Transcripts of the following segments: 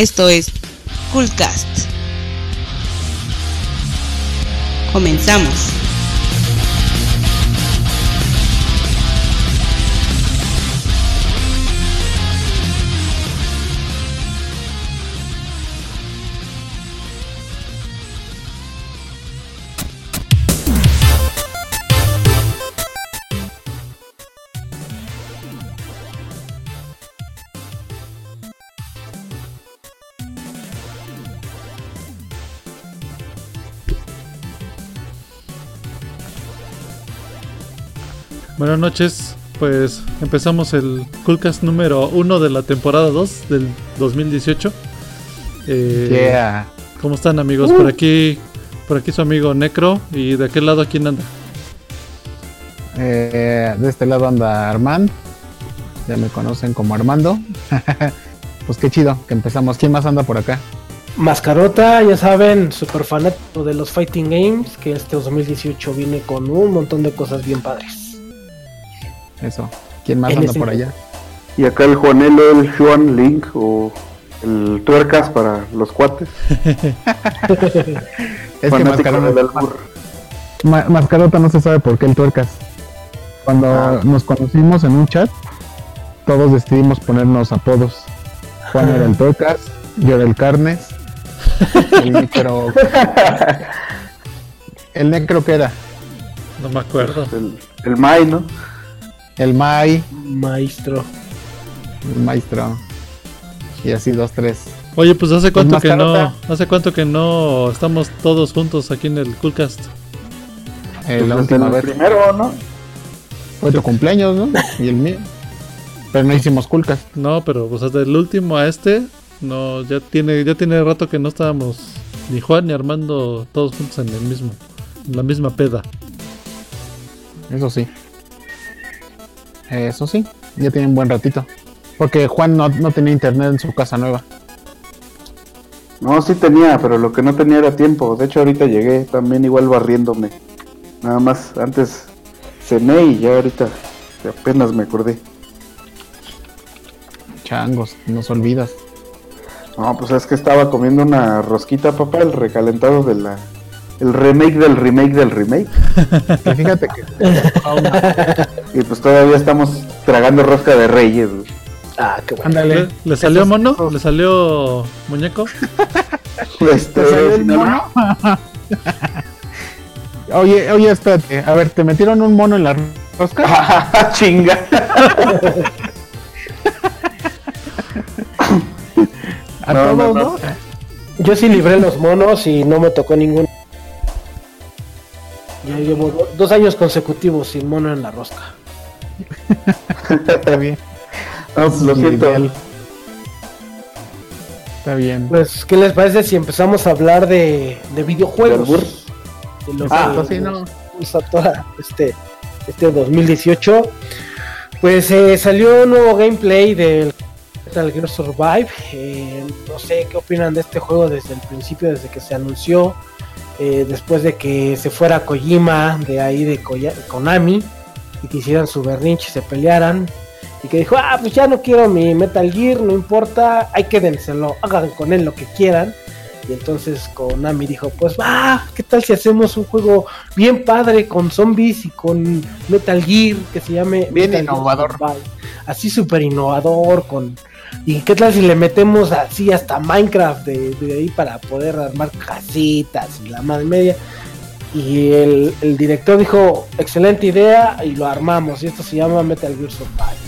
Esto es Coolcast. Comenzamos. Buenas noches, pues empezamos el Coolcast número 1 de la temporada 2 del 2018. Eh, Yeah. ¿Cómo están amigos? Por aquí, por aquí su amigo Necro y de aquel lado quién anda. Eh, de este lado anda Armand. Ya me conocen como Armando. pues qué chido que empezamos. ¿Quién más anda por acá? Mascarota, ya saben, super fanático de los Fighting Games, que este 2018 viene con un montón de cosas bien padres. Eso. ¿Quién más anda por allá? Y acá el Juanelo, el Juan Link o el Tuercas para los cuates. Es que Mascarota. Ma- Mascarota no se sabe por qué el tuercas. Cuando Ah. nos conocimos en un chat, todos decidimos ponernos apodos. Juan era el tuercas, yo era el carnes, el necro. el necro que era, No me acuerdo. El, el Mai, ¿no? El Mai, Maestro. el maestro. Y así dos, tres. Oye, pues hace cuánto que no, hace cuánto que no estamos todos juntos aquí en el Coolcast. Eh, la Pues última el vez primero, ¿no? fue tu cumpleaños, ¿no? Y el mío. Pero no hicimos culcas. No, pero pues desde el último a este, no, ya tiene, ya tiene rato que no estábamos ni Juan ni Armando todos juntos en el mismo, en la misma peda. Eso sí. Eso sí. Ya tiene un buen ratito. Porque Juan no, no tenía internet en su casa nueva. No, sí tenía, pero lo que no tenía era tiempo. De hecho, ahorita llegué también igual barriéndome. Nada más, antes cené y ya ahorita apenas me acordé. Changos, nos olvidas. No, pues es que estaba comiendo una rosquita, papá, el recalentado de la... El remake del remake del remake. Fíjate que Y pues todavía estamos tragando rosca de reyes. Ah, qué bueno. ándale. ¿Le, le salió mono? ¿Le salió muñeco? Este, ¿Te salió el mono? Oye, oye, espérate. A ver, ¿te metieron un mono en la rosca? ¡Ah, chinga! A no, todos, no, ¿no? no. Yo sí libré los monos y no me tocó ningún. Ya llevo do- dos años consecutivos sin mono en la rosca. Está bien. No, pues lo siento. Ideal. Está bien. Pues, ¿qué les parece si empezamos a hablar de, de videojuegos? ¿De lo Ah, que pues sí, no. este, este 2018. Pues eh, salió un nuevo gameplay del Metal Gear Survive. Eh, no sé qué opinan de este juego desde el principio, desde que se anunció. Eh, después de que se fuera Kojima de ahí de Koya- Konami y que hicieran su berrinche y se pelearan. Y que dijo, ah, pues ya no quiero mi Metal Gear, no importa, hay que denselo, hagan con él lo que quieran. Y entonces Konami dijo, pues va, ¿qué tal si hacemos un juego bien padre con zombies y con Metal Gear que se llame Bien Metal innovador. Así súper innovador con... ¿Y qué tal si le metemos así hasta Minecraft de, de ahí para poder armar casitas y la madre media? Y el, el director dijo, excelente idea y lo armamos. Y esto se llama Metal Gear Survive.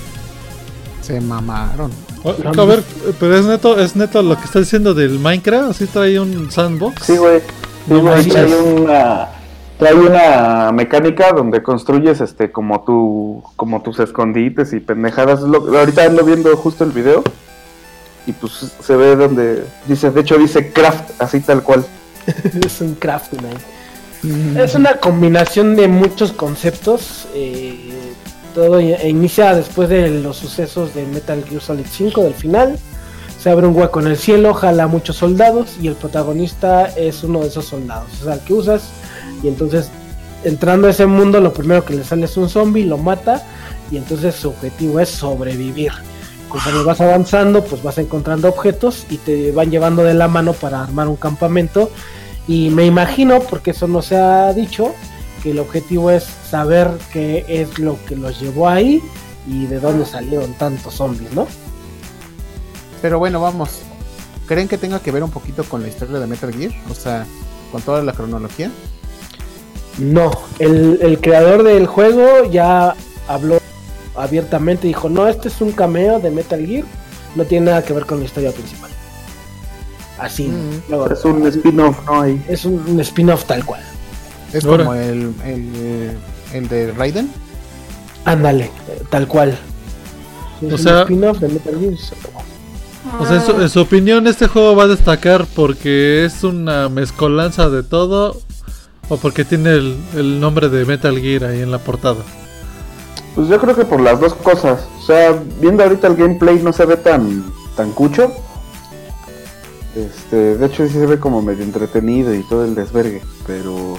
Se mamaron. O- A ver, pero es neto, es neto lo que está diciendo del Minecraft, así trae un sandbox. Sí, güey. Sí, No güey, manches. trae una trae una mecánica donde construyes este como tu como tus escondites y pendejadas. Lo- ahorita ando viendo justo el video y pues se ve donde dice, de hecho dice craft así tal cual. es un crafting ahí. Es una combinación de muchos conceptos. eh, todo i- inicia después de los sucesos de Metal Gear Solid 5 del final. Se abre un hueco en el cielo, jala a muchos soldados y el protagonista es uno de esos soldados. O sea, el que usas. Y entonces, entrando a ese mundo, lo primero que le sale es un zombie, lo mata. Y entonces su objetivo es sobrevivir. Conforme vas avanzando, pues vas encontrando objetos y te van llevando de la mano para armar un campamento. Y me imagino, porque eso no se ha dicho, que el objetivo es saber qué es lo que los llevó ahí y de dónde salieron tantos zombies, ¿no? Pero bueno, vamos. ¿Creen que tenga que ver un poquito con la historia de Metal Gear? O sea, con toda la cronología. No, el, el creador del juego ya habló abiertamente, dijo, no, este es un cameo de Metal Gear, no tiene nada que ver con la historia principal. Así, Mm. luego, Es un spin-off, ¿no? Ahí. es un, un spin-off tal cual. Es Ahora. como el, el, el de Raiden. Ándale, tal cual. Es O un sea- spin-off de Metal Gear. O sea, en su, en su opinión, este juego va a destacar porque es una mezcolanza de todo o porque tiene el, el nombre de Metal Gear ahí en la portada. Pues yo creo que por las dos cosas. O sea, viendo ahorita el gameplay no se ve tan, tan cucho. Este, de hecho sí se ve como medio entretenido y todo el desvergue, pero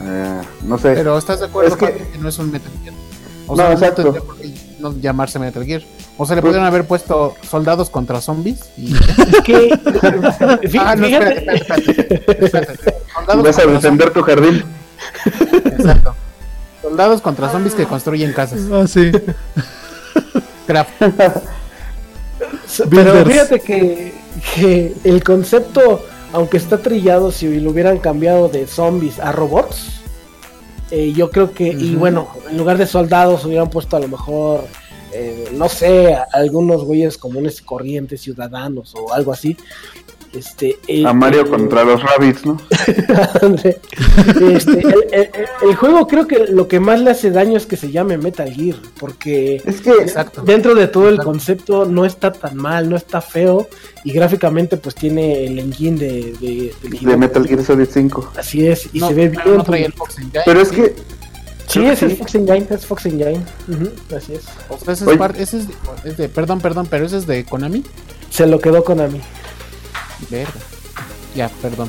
eh, no sé. Pero ¿estás de acuerdo Es que- no es un Metal Gear? O No, sea, exacto. tendría por qué no llamarse Metal Gear. O sea, le Pues- pudieron haber puesto soldados contra zombies y... Fí- ah, no, espérate, fíjate, espérate, espérate, espérate. Soldados Vas a contra defender tu jardín. zombies, Exacto. Soldados contra zombies que construyen casas. Ah, sí. Craft. pero fíjate que, que el concepto, aunque está trillado, si lo hubieran cambiado de zombies a robots, eh, yo creo que, y bueno, en lugar de soldados hubieran puesto a lo mejor, eh, no sé, algunos güeyes comunes y corrientes, ciudadanos o algo así. Este, A Mario contra los rabbits, ¿no? Este, el, el- el juego creo que lo que más le hace daño es que se llame Metal Gear, porque Es que Exacto. dentro de todo el concepto no está tan mal, no está feo y gráficamente pues tiene el engine de, de, Metal Gear Solid 5. Así es, y No, se ve pero bien. no traía el. Fox Engine. Pero es que sí, es que el. Fox Engine, es Fox Engine. Así es. O sea, ese es, parte- ese es, de, es de- Perdón, perdón, pero ese es de Konami. Se lo quedó mí. Verga. Ya, perdón.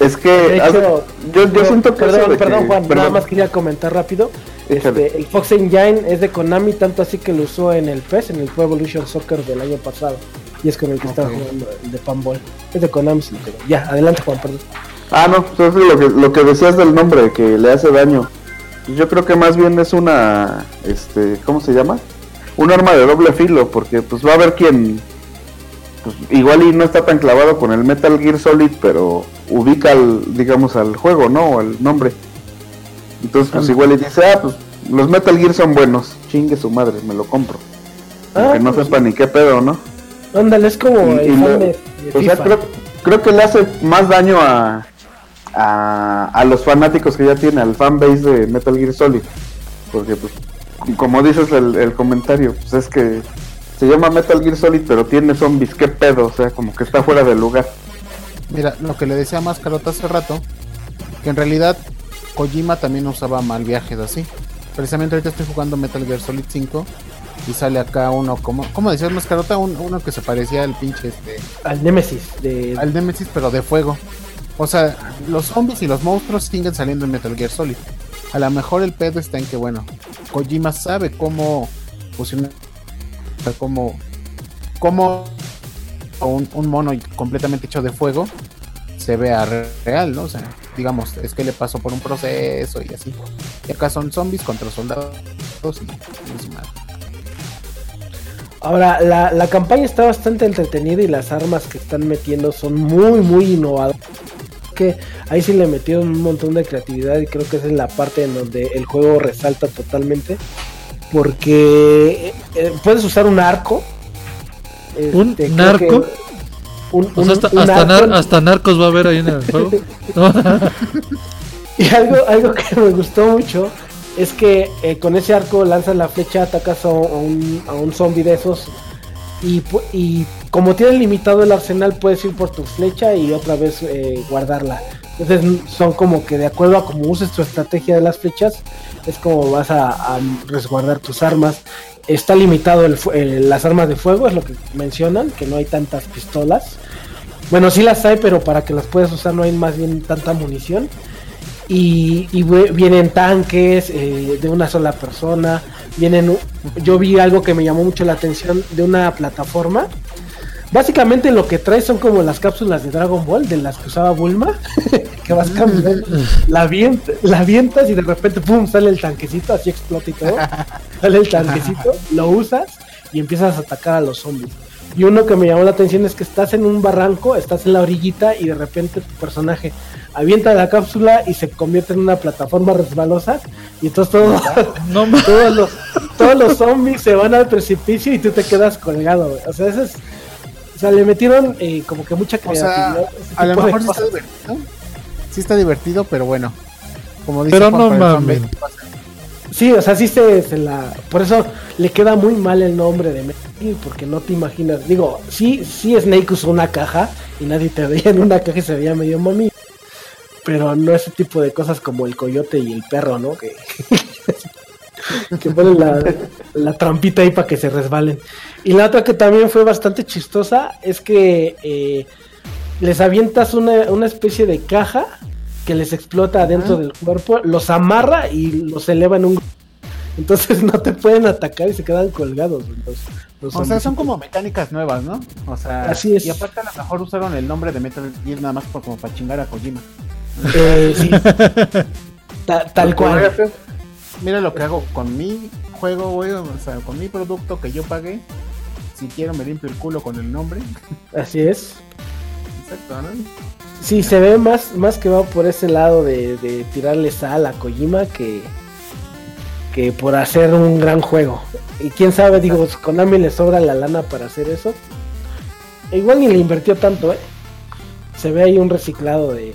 es que yo, yo siento que perdón, perdón que- Juan, nada más quería comentar rápido. Este, el Fox Engine es de Konami, tanto así que lo usó en el PES, en el Pro Evolution Soccer del año pasado. Y es con el que estaba Ok. jugando el de Panball. Es de Konami, sí, pero ya, adelante Juan, perdón. Ah, no, pues eso es lo que, lo que decías del nombre, que le hace daño. Yo creo que más bien es una, este, ¿cómo se llama? Un arma de doble filo, porque pues va a haber quien, pues igual y no está tan clavado con el Metal Gear Solid, pero ubica al, digamos, al juego, ¿no? O al nombre. Entonces pues igual y dice, ah, pues los Metal Gear son buenos, chingue su madre, me lo compro. Ah, Aunque no pues, sepa ni qué pedo, ¿no? Ándale, es como Y- el y fan lo- de, de O sea, creo, creo que le hace más daño a, a, a los fanáticos que ya tiene, al fanbase de Metal Gear Solid. Porque, pues, como dices el, el comentario, pues es que se llama Metal Gear Solid, pero tiene zombies, qué pedo, o sea, como que está fuera de lugar. Mira, lo que le decía a Mascarota hace rato, que en realidad Kojima también usaba mal viajes así. Precisamente ahorita estoy jugando Metal Gear Solid 5 y sale acá uno como, ¿cómo decías Mascarota? Un- uno que se parecía al pinche este, Al Nemesis de al Nemesis pero de fuego. O sea, los zombies y los monstruos siguen saliendo en Metal Gear Solid. A lo mejor el pedo está en que, bueno, Kojima sabe cómo fusionar, o sea, cómo, cómo un, mono completamente hecho de fuego se vea re- real, ¿no? O sea, digamos, es que le pasó por un proceso y así. Y acá son zombies contra soldados y, y. Ahora, la, la campaña está bastante entretenida y las armas que están metiendo son muy, muy innovadoras. Que ahí sí le metieron un montón de creatividad y creo que esa es la parte en donde el juego resalta totalmente. Porque eh, puedes usar un arco. ¿Un Este, narco? Un, O un- sea, hasta, un hasta, arco nar- en- hasta narcos va a haber ahí en el juego. Y algo, algo que me gustó mucho es que eh, con ese arco lanzas la flecha, atacas a un, a un zombie de esos. Y, y como tienes limitado el arsenal, puedes ir por tu flecha y otra vez eh, guardarla. Entonces son como que de acuerdo a cómo uses tu estrategia de las flechas, es como vas a, resguardar tus armas. Está limitado el eh, las armas de fuego, es lo que mencionan, que no hay tantas pistolas. Bueno, sí las hay, pero para que las puedas usar no hay más bien tanta munición. y, y vienen tanques eh, de una sola persona. Vienen, yo vi algo que me llamó mucho la atención de una plataforma. Básicamente lo que trae son como las cápsulas de Dragon Ball, de las que usaba Bulma, que vas caminando, la, avient- la avientas y de repente pum sale el tanquecito, así explota y todo. Sale el tanquecito, lo usas y empiezas a atacar a los zombies. Y uno que me llamó la atención es que estás en un barranco, estás en la orillita y de repente tu personaje avienta la cápsula y se convierte en una plataforma resbalosa y entonces todos, No todos, los, todos los zombies se van al precipicio y tú te quedas colgado. güey. O sea, eso es... O sea, le metieron eh, como que mucha O creatividad. sea, a lo mejor sí está divertido. Sí está divertido, pero bueno. Como dice Pero Juan, no mames. Sí, o sea, sí se, se la... Por eso le queda muy mal el nombre de Metal porque no te imaginas... Digo, sí, sí Snake usó una caja y nadie te veía en una caja y se veía medio mami. Pero no ese tipo de cosas como el coyote y el perro, ¿no? Que, que ponen la, la trampita ahí para que se resbalen. Y la otra que también fue bastante chistosa es que eh, les avientas una, una especie de caja que les explota adentro del cuerpo, los amarra y los eleva en un... Entonces no te pueden atacar y se quedan colgados. los- los O sea, son como mecánicas nuevas, ¿no? O sea, Así es. y aparte a lo mejor usaron el nombre de Metal Gear nada más por, como para chingar a Kojima. Eh, sí. Ta- tal cual. Mira lo que hago con mi juego, güey, o sea, con mi producto que yo pagué. Si quiero me limpio el culo con el nombre. Así es. Exacto, ¿no? Sí, se ve más, más que va por ese lado de, de tirarle sal a Kojima que, que por hacer un gran juego. Y quién sabe, digo, pues, Konami le sobra la lana para hacer eso. E igual ni le invirtió tanto, ¿eh? Se ve ahí un reciclado de,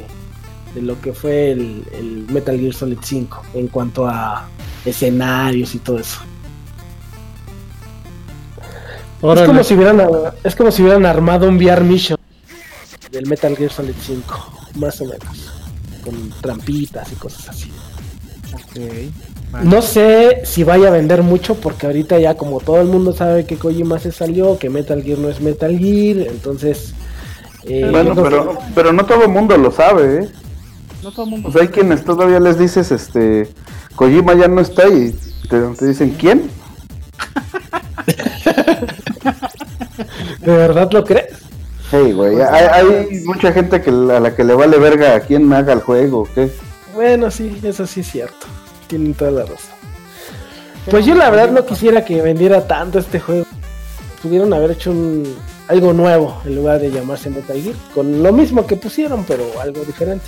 de lo que fue el, el Metal Gear Solid 5 en cuanto a escenarios y todo eso. Es como, si hubieran, es como si hubieran armado un VR Mission del Metal Gear Solid 5, más o menos. Con trampitas y cosas así. Vale. No sé si vaya a vender mucho porque ahorita ya como todo el mundo sabe que Kojima se salió, que Metal Gear no es Metal Gear, entonces... eh, Bueno, pero, que- pero no todo el mundo lo sabe, ¿eh? No todo el mundo. O sea, hay quienes todavía les dices, este, Kojima ya no está y te, te dicen, ¿quién? ¿De verdad lo crees? Hey, güey, hay, hay mucha gente que, a la que le vale verga a quién haga el juego, ¿qué? Bueno, sí, eso sí es cierto. Tienen toda la razón. Pues yo la verdad no quisiera que vendiera tanto este juego. Pudieron haber hecho un, algo nuevo en lugar de llamarse Metal Gear. Con lo mismo que pusieron, pero algo diferente.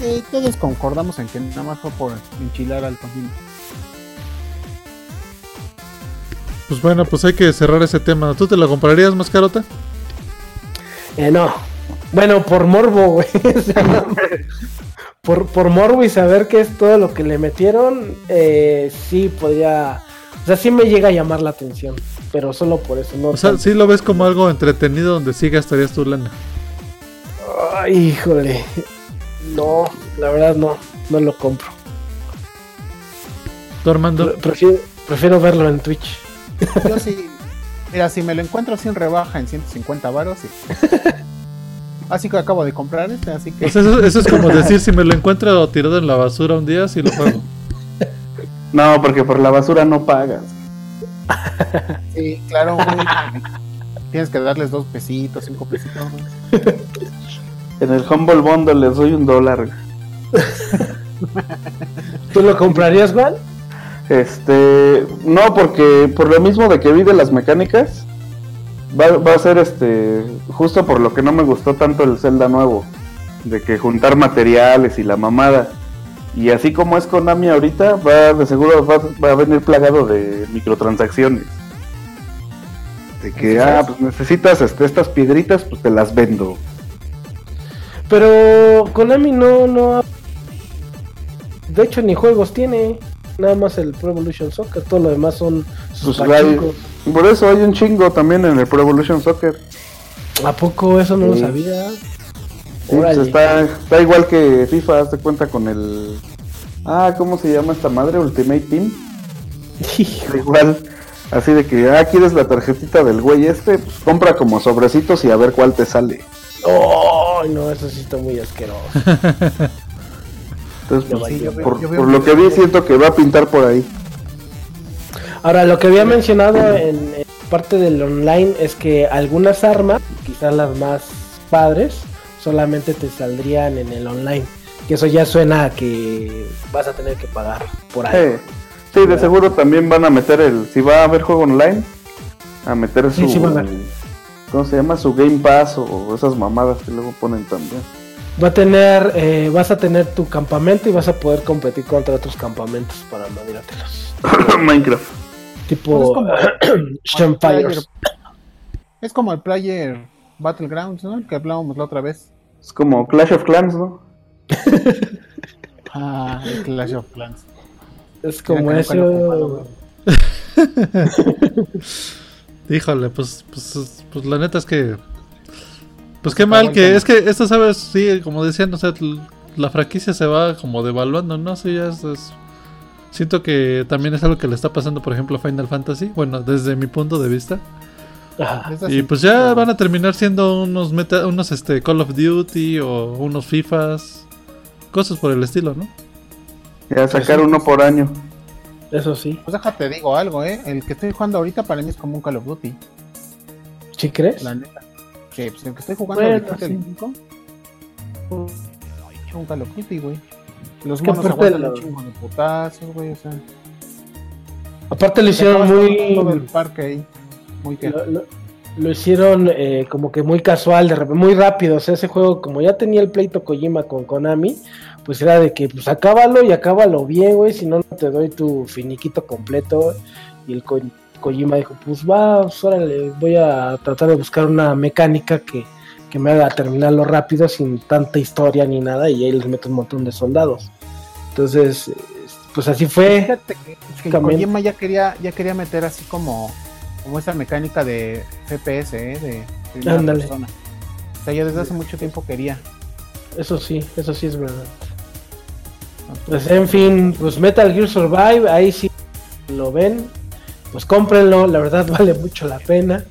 Sí, todos concordamos en que nada más fue por enchilar al Kojima. Pues bueno, pues hay que cerrar ese tema. ¿Tú te la comprarías, Mascarota? Eh, no. Bueno, por morbo, güey. Por, por morbo y saber qué es todo lo que le metieron, eh, sí podría... O sea, sí me llega a llamar la atención. Pero solo por eso, no O sea, tanto. sí lo ves como algo entretenido donde sí gastarías tu lana. Ay, híjole. No, la verdad no, no lo compro. ¿Tú, Armando? Pre- Prefiero, prefiero verlo en Twitch. Yo sí. Mira, si me lo encuentro sin rebaja en 150 varos, sí. Así que acabo de comprar este, así que. Sea, eso, eso es como decir, si me lo encuentro tirado en la basura un día, sí lo juego. No, porque por la basura no pagas. Sí, claro, güey. Tienes que darles dos pesitos, cinco pesitos. güey. En el Humble Bundle les doy un dólar. ¿Tú lo comprarías, Juan? Este, no, porque por lo mismo de que vi de las mecánicas, va, va a ser este, justo por lo que no me gustó tanto el Zelda nuevo, de que juntar materiales y la mamada. Y así como es Konami ahorita, va de seguro va, va a venir plagado de microtransacciones. De que, ah, pues necesitas este, estas piedritas, pues te las vendo. Pero Konami no, no. ha- De hecho, ni juegos tiene. Nada más el Pro Evolution Soccer. Todo lo demás son sus Pues hay- por eso hay un chingo también en el Pro Evolution Soccer. ¿A poco eso no lo sabía? Sí, pues está, está igual que FIFA, haz de cuenta con el. Ah, ¿cómo se llama esta madre? Ultimate Team. Hijo, Igual, así de que, ah, quieres la tarjetita del güey este, pues compra como sobrecitos y a ver cuál te sale. ¡Ay, no! Eso sí está muy asqueroso. Entonces, pues, yo por, yo lo que vi, siento que va a pintar por ahí. Ahora, lo que había mencionado en, en parte del online es que algunas armas, quizás las más padres, solamente te saldrían en el online. Que eso ya suena a que vas a tener que pagar por ahí. Sí, de seguro también van a meter el. Si va a haber juego online, a meter su. sí. ¿Cómo se llama? Su Game Pass o esas mamadas que luego ponen también. Va a tener, eh, vas a tener tu campamento y vas a poder competir contra otros campamentos para no diratelos. Minecraft. Tipo Shampires. Player- Es como el Player Battlegrounds, ¿no? El que hablábamos la otra vez. Es como Clash of Clans, ¿no? Ah, el Clash of Clans. Es como Mira eso. güey. Híjole, pues, pues, pues la neta es que. Pues qué mal que. Es que esto, ¿sabes? Sí, como decían, o sea, la franquicia se va como devaluando, ¿no? Sí, ya es, es- Siento que también es algo que le está pasando, por ejemplo, a Final Fantasy. Bueno, desde mi punto de vista. Así. Y pues ya van a terminar siendo unos meta, unos este Call of Duty o unos FIFAs. Cosas por el estilo, ¿no? Ya sacar uno por año. Eso sí. Pues déjate digo algo, ¿eh? El que estoy jugando ahorita para mí es como un Call of Duty. ¿Sí crees? La neta. Sí, pues el que estoy jugando Bueno, ahorita, el sí. 5, es un Call of Duty, güey. Los Que monos aguantan un chingo de putazos, güey, o sea. Aparte lo hicieron muy... todo el parque ahí. Muy que. Lo, lo- lo hicieron eh, como que muy casual, de repente, muy rápido. O sea, ese juego, como ya tenía el pleito Kojima con Konami, pues era de que, pues acábalo y acábalo bien, güey. Si no, no te doy tu finiquito completo. Y el Kojima dijo, pues va, pues, órale, voy a tratar de buscar una mecánica que, que me haga terminarlo rápido, sin tanta historia ni nada. Y ahí les meto un montón de soldados. Entonces, pues así fue. Fíjate que. Kojima ya quería, ya quería meter así como, como esa mecánica de FPS, ¿eh? De primera Ándale. persona. O sea, ya desde hace mucho tiempo quería. Eso sí, eso sí es verdad. Pues en fin, pues Metal Gear Survive, ahí sí lo ven, pues cómprenlo, la verdad vale mucho la pena.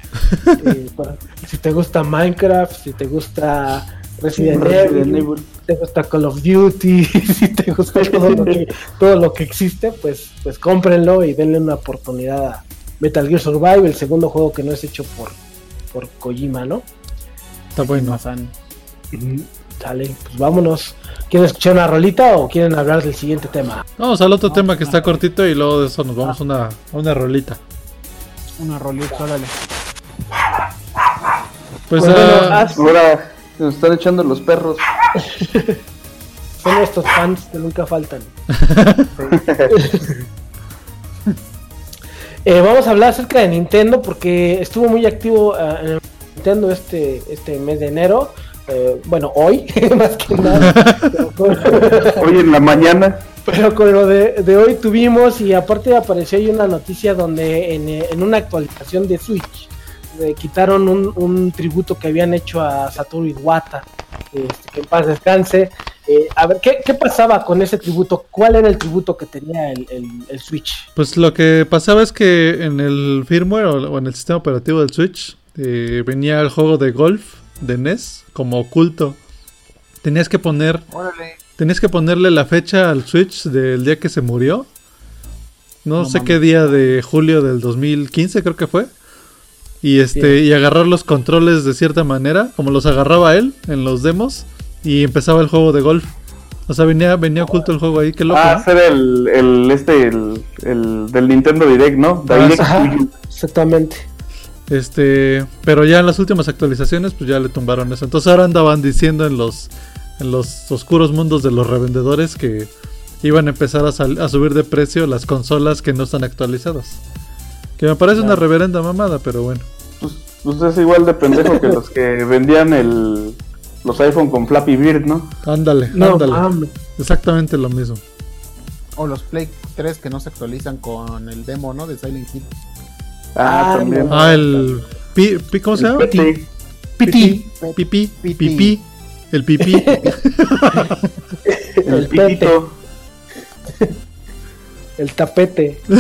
Eh, para- si te gusta Minecraft, si te gusta Resident, Resident Evil, si te gusta Call of Duty, si te gusta todo lo que, todo lo que existe, pues, pues cómprenlo y denle una oportunidad a Metal Gear Survive, el segundo juego que no es hecho por, por Kojima, ¿no? Está bueno. Mazán. Dale, pues vámonos. ¿Quieren escuchar una rolita o quieren hablar del siguiente tema? Vamos al otro tema que está cortito y luego de eso nos vamos a una, una rolita. Una rolita, órale. Pues Pues ah, Ahora nos están echando los perros. son estos fans que nunca faltan. Eh, vamos a hablar acerca de Nintendo porque estuvo muy activo ah, en el Nintendo este, este mes de enero. Eh, bueno, hoy, más que nada. Con- Hoy en la mañana. Pero con lo de, de hoy tuvimos, y aparte apareció ahí una noticia donde en, en una actualización de Switch quitaron un, un tributo que habían hecho a Satoru Iwata, este, que en paz descanse. Eh, a ver, ¿qué, ¿qué pasaba con ese tributo? ¿Cuál era el tributo que tenía el, el- el Switch? pues lo que pasaba es que en el firmware o, o en el sistema operativo del Switch eh, venía el juego de golf de NES como oculto. Tenías que poner Órale. Tenías que ponerle la fecha al Switch del día que se murió. No, No sé qué día de julio del 2015 creo que fue. Y este y agarrar los controles de cierta manera, como los agarraba él en los demos y empezaba el juego de golf. O sea, venía venía oculto el juego ahí, qué loco. Ah, ¿no? ser el, el este, el, el del Nintendo Direct, ¿no? Direct exactamente. Este, pero ya en las últimas actualizaciones pues ya le tumbaron eso. Entonces ahora andaban diciendo en los en los oscuros mundos de los revendedores que iban a empezar a, sal- a subir de precio las consolas que no están actualizadas. Que me parece una reverenda mamada, pero bueno. Pues, pues es igual de pendejo que los que vendían el, los iPhone con Flappy Bird, ¿no? Ándale, No, ándale. mames. Exactamente lo mismo. O los Play 3 que no se actualizan con el demo, ¿no? De Silent Hill. Ah, Ah, también. Ah, el pi- pi- ¿cómo se llama? PT. Piti, Pipí, Pipí. el pipí. El pitito. el tapete.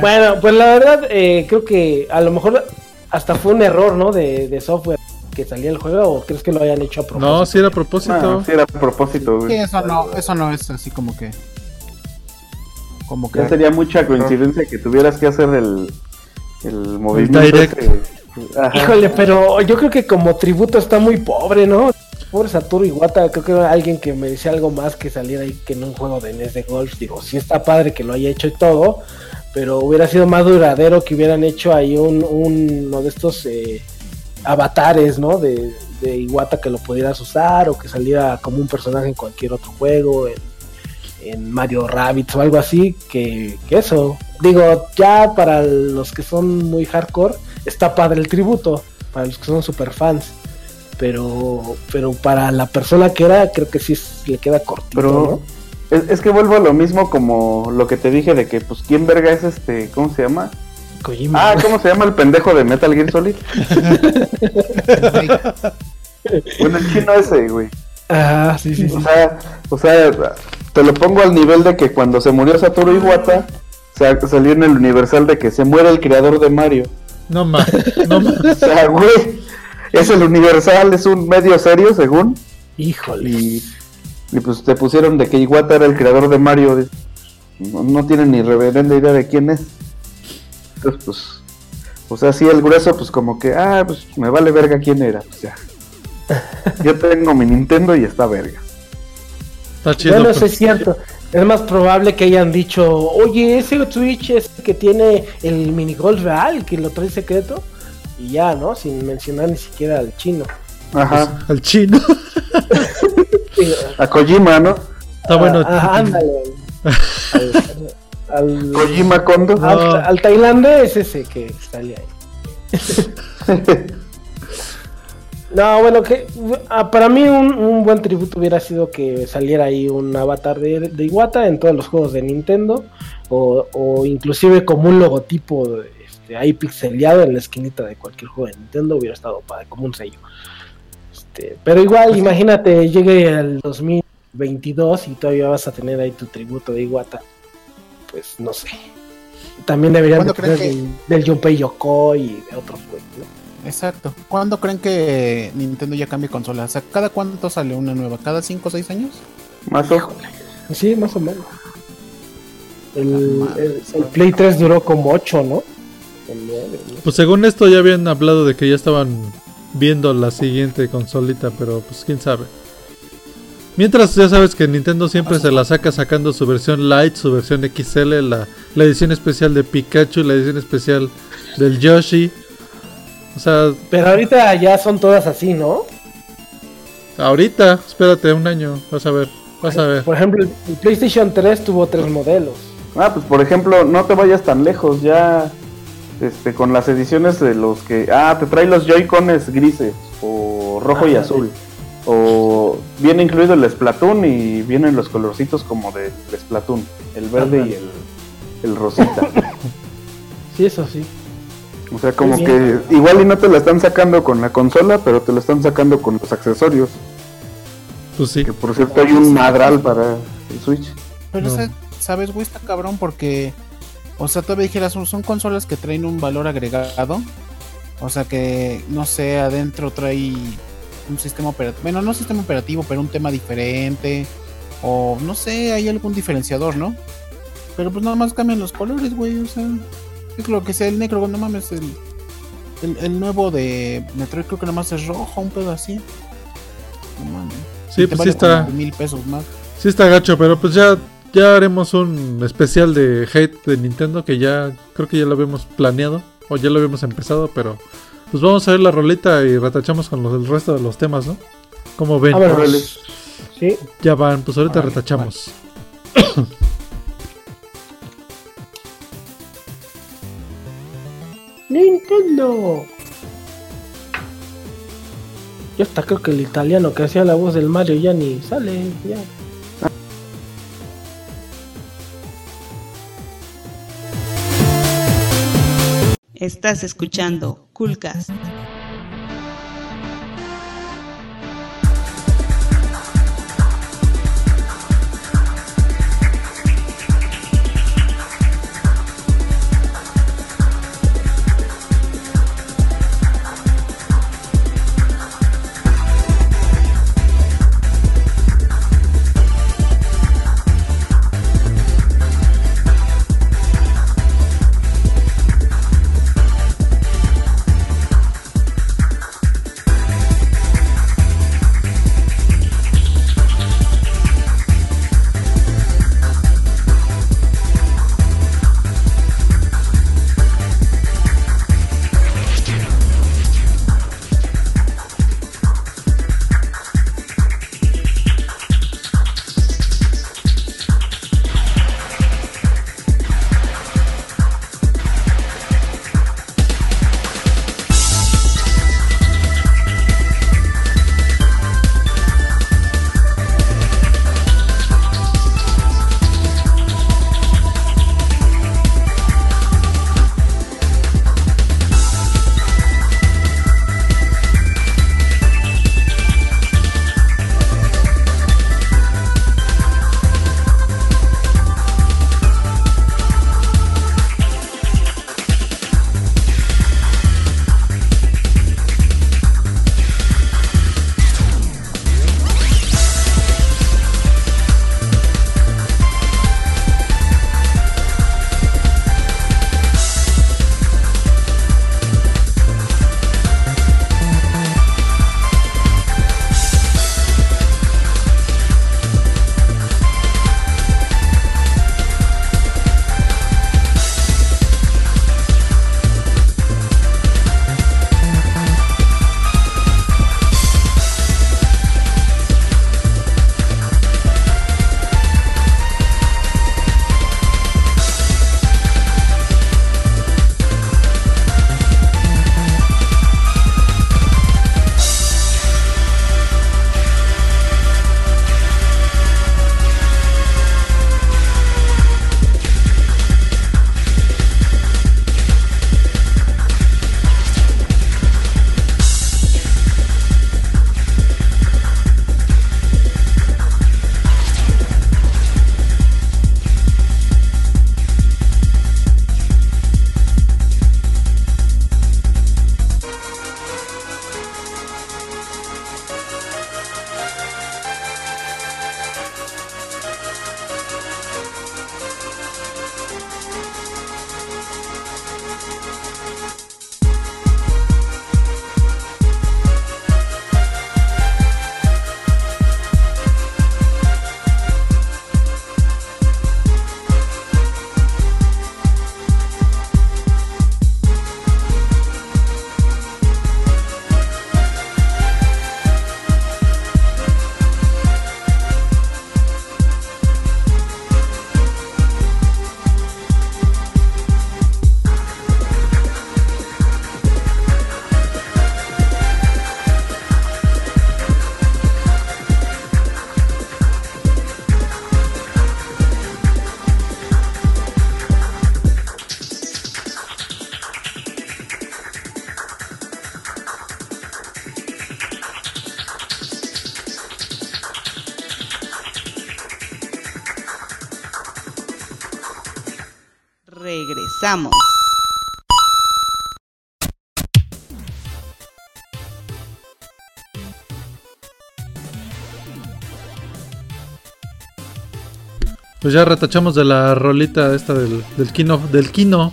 bueno, pues la verdad, eh, creo que a lo mejor hasta fue un error, ¿no? De, de software. que salía el juego o crees que lo hayan hecho a propósito? No, sí era a propósito. Sí, era a propósito, Sí, güey. eso no, eso no es así como que. Como que. Ya sería mucha coincidencia que tuvieras que hacer el, el movimiento. Ajá. Híjole, pero yo creo que como tributo está muy pobre, ¿no? Pobre Satoru Iwata, creo que era alguien que merecía algo más que saliera ahí que en un juego de NES de golf. Digo, sí está padre que lo haya hecho y todo, pero hubiera sido más duradero que hubieran hecho ahí un, un- uno de estos eh, avatares, ¿no? De, de Iwata que lo pudieras usar o que saliera como un personaje en cualquier otro juego, en, en Mario Rabbit o algo así, que, que eso. Digo, ya para los que son muy hardcore, está padre el tributo, para los que son super fans. Pero, pero para la persona que era, creo que sí es- le queda cortito, Pero es, es que vuelvo a lo mismo como lo que te dije de que, pues, ¿quién verga es este? ¿Cómo se llama? Kojima. Ah, ¿cómo se llama el pendejo de Metal Gear Solid? bueno, el chino ese, güey. Ah, sí, sí, sí. O sea, o sea, te lo pongo al nivel de que cuando se murió Satoru Iwata, sa- salió en el Universal de que se muere el creador de Mario. No más, no más. O sea, güey, es el Universal, es un medio serio, según. Híjole. Y, y pues te pusieron de que Iwata era el creador de Mario. No, no tienen ni reverenda idea de quién es. Entonces, pues, o sea, sí, el grueso, pues como que, ah, pues me vale verga quién era. Pues ya. Yo tengo mi Nintendo y está verga. Está chido. Bueno, pues. eso es cierto. Es más probable que hayan dicho, oye, ese Switch es el que tiene el minigolf real, que lo trae secreto. Y ya, ¿no? Sin mencionar ni siquiera al chino. Ajá. Al chino. A Kojima, ¿no? Está bueno. ah, ándale. Al, al, Kojima Kondo. No. al, al tailandés ese que sale ahí. No, bueno, que ah, para mí un, un buen tributo hubiera sido que saliera ahí un avatar de, de Iwata en todos los juegos de Nintendo o, o inclusive como un logotipo este, ahí pixeleado en la esquinita de cualquier juego de Nintendo hubiera estado padre, como un sello. Este, pero igual, imagínate, llegue al 2022 y todavía vas a tener ahí tu tributo de Iwata. Pues no sé. También deberían de ¿Cuándo creen tener que- del, del Junpei Yokoi y de otros juegos, ¿no? Exacto. ¿Cuándo creen que Nintendo ya cambie consola? O sea, ¿cada cuánto sale una nueva? ¿Cada 5 o 6 años? Más o Sí, más o menos. El, el- el Play 3 duró como 8, ¿no? O nueve, ¿no? Pues según esto ya habían hablado de que ya estaban viendo la siguiente consolita, pero pues quién sabe. Mientras ya sabes que Nintendo siempre se la saca sacando su versión Lite, su versión XL, la, la edición especial de Pikachu, la edición especial del Yoshi. O sea, Pero ahorita ya son todas así, ¿no? ahorita, espérate un año, vas a ver, vas a ver. Por ejemplo, el PlayStation 3 tuvo tres modelos. Ah, pues por ejemplo, no te vayas tan lejos, ya este con las ediciones de los que ah, te trae los Joy-Cones grises o rojo y Ajá, azul. O viene incluido el Splatoon y vienen los colorcitos como de, de Splatoon, el verde Ajá. y el, el rosita. Sí, eso sí. O sea, como que igual y no te la están sacando con la consola, pero te la están sacando con los accesorios. Pues sí. Que por cierto hay un madral para el Switch. Pero, No. sea, ¿sabes, güey? Está cabrón porque. O sea, todavía dijeras, son, son consolas que traen un valor agregado. O sea, que, no sé, adentro trae un sistema operativo. Bueno, no sistema operativo, pero un tema diferente. O, no sé, hay algún diferenciador, ¿no? Pero pues nada más cambian los colores, güey. O sea, lo que sea el negro, no mames. El, el, el nuevo de Metroid creo que nada más es rojo, un pedo así. No mames. Sí, pues vale sí está, mil pesos más. sí está gacho, pero pues ya, ya haremos un especial de hate de Nintendo que ya creo que ya lo habíamos planeado o ya lo habíamos empezado, pero pues vamos a ver la rolita y retachamos con los, el resto de los temas, ¿no? Como ven, órale. Sí. ya van, pues ahorita retachamos. Nintendo. Yo hasta creo que el italiano que hacía la voz del Mario ya ni sale. Ya. Estás escuchando Coolcast. Pues ya retachamos de la rolita esta del, del Kino, del Kino,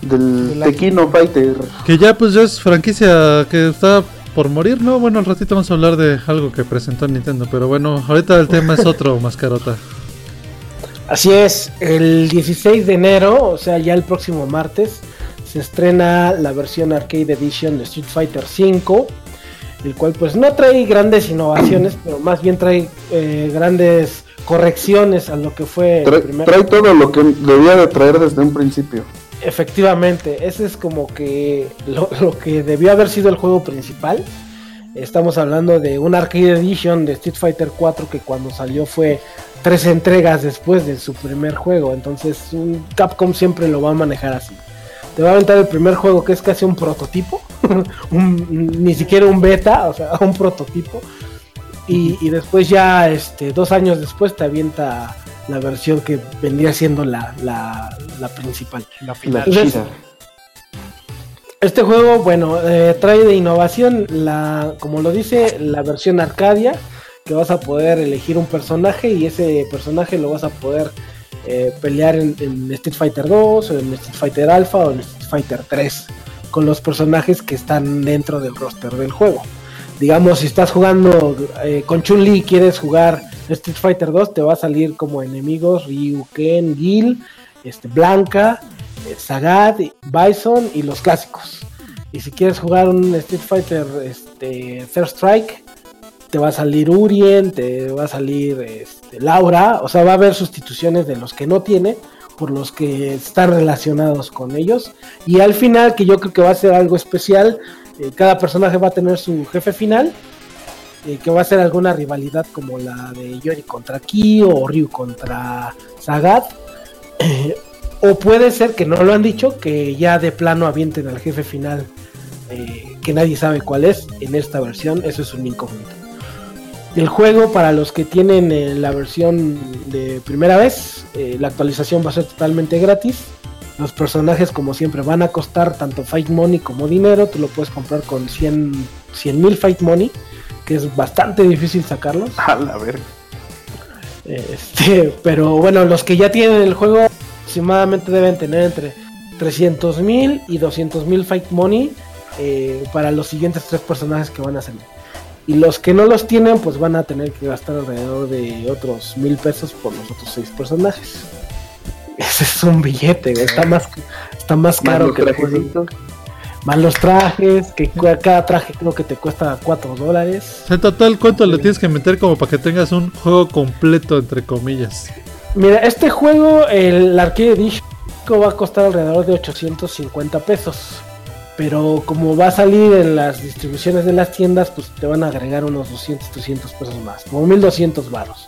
Del Tequino Fighter. que ya pues ya es franquicia que está por morir, ¿no? Bueno, al ratito vamos a hablar de algo que presentó Nintendo, pero bueno, ahorita el tema es otro, mascarota. Así es, el 16 de enero, o sea, ya el próximo martes, se estrena la versión Arcade Edition de Street Fighter V, el cual pues no trae grandes innovaciones, pero más bien trae eh, grandes correcciones a lo que fue el Trae, primer trae todo lo que debía de traer desde un principio. Efectivamente, ese es como que lo, lo que debió haber sido el juego principal. Estamos hablando de una Arcade Edition de Street Fighter 4 que cuando salió fue tres entregas después de su primer juego. Entonces un Capcom siempre lo va a manejar así. Te va a aventar el primer juego que es casi un prototipo, un- ni siquiera un beta, o sea, un prototipo. Y, y después ya, este, dos años después te avienta la versión que vendría siendo la, la, la principal. La final. Entonces-. Este juego, bueno, eh, trae de innovación la, como lo dice, la versión Arcadia, que vas a poder elegir un personaje y ese personaje lo vas a poder eh, pelear en, Street Fighter 2, o en Street Fighter Alpha o en Street Fighter 3, con los personajes que están dentro del roster del juego. Digamos, si estás jugando eh, con Chun-Li y quieres jugar Street Fighter 2, te va a salir como enemigos Ryu, Ken, Gil, este, Blanca, Sagat, Bison y los clásicos. Y si quieres jugar un Street Fighter este, Third Strike, te va a salir Urien, te va a salir este, Laura, o sea, va a haber sustituciones de los que no tiene por los que están relacionados con ellos. Y al final, que yo creo que va a ser algo especial, eh, cada personaje va a tener su jefe final, eh, que va a ser alguna rivalidad como la de Yori contra Ki o Ryu contra Sagat. Eh, o puede ser que no lo han dicho, que ya de plano avienten al jefe final, eh, que nadie sabe cuál es en esta versión, eso es un incógnito. El juego, para los que tienen eh, la versión de primera vez, eh, la actualización va a ser totalmente gratis. Los personajes, como siempre, van a costar tanto Fight Money como dinero. Tú lo puedes comprar con 100 mil Fight Money, que es bastante difícil sacarlos. A la verga. Este, pero bueno, los que ya tienen el juego aproximadamente deben tener entre 300 mil y 200 mil Fight Money eh, para los siguientes tres personajes que van a salir. Y los que no los tienen, pues van a tener que gastar alrededor de otros mil pesos por los otros seis personajes. Ese es un billete, güey, está más, está más caro que el juego. trajecitos. Más los trajes, que cada traje creo que te cuesta 4 dólares. En total, ¿cuánto le tienes que meter como para que tengas un juego completo, entre comillas? Mira, este juego, el Arcade Edition, va a costar alrededor de 850 pesos. Pero como va a salir en las distribuciones de las tiendas, pues te van a agregar unos 200, 300 pesos más, como 1200 varos.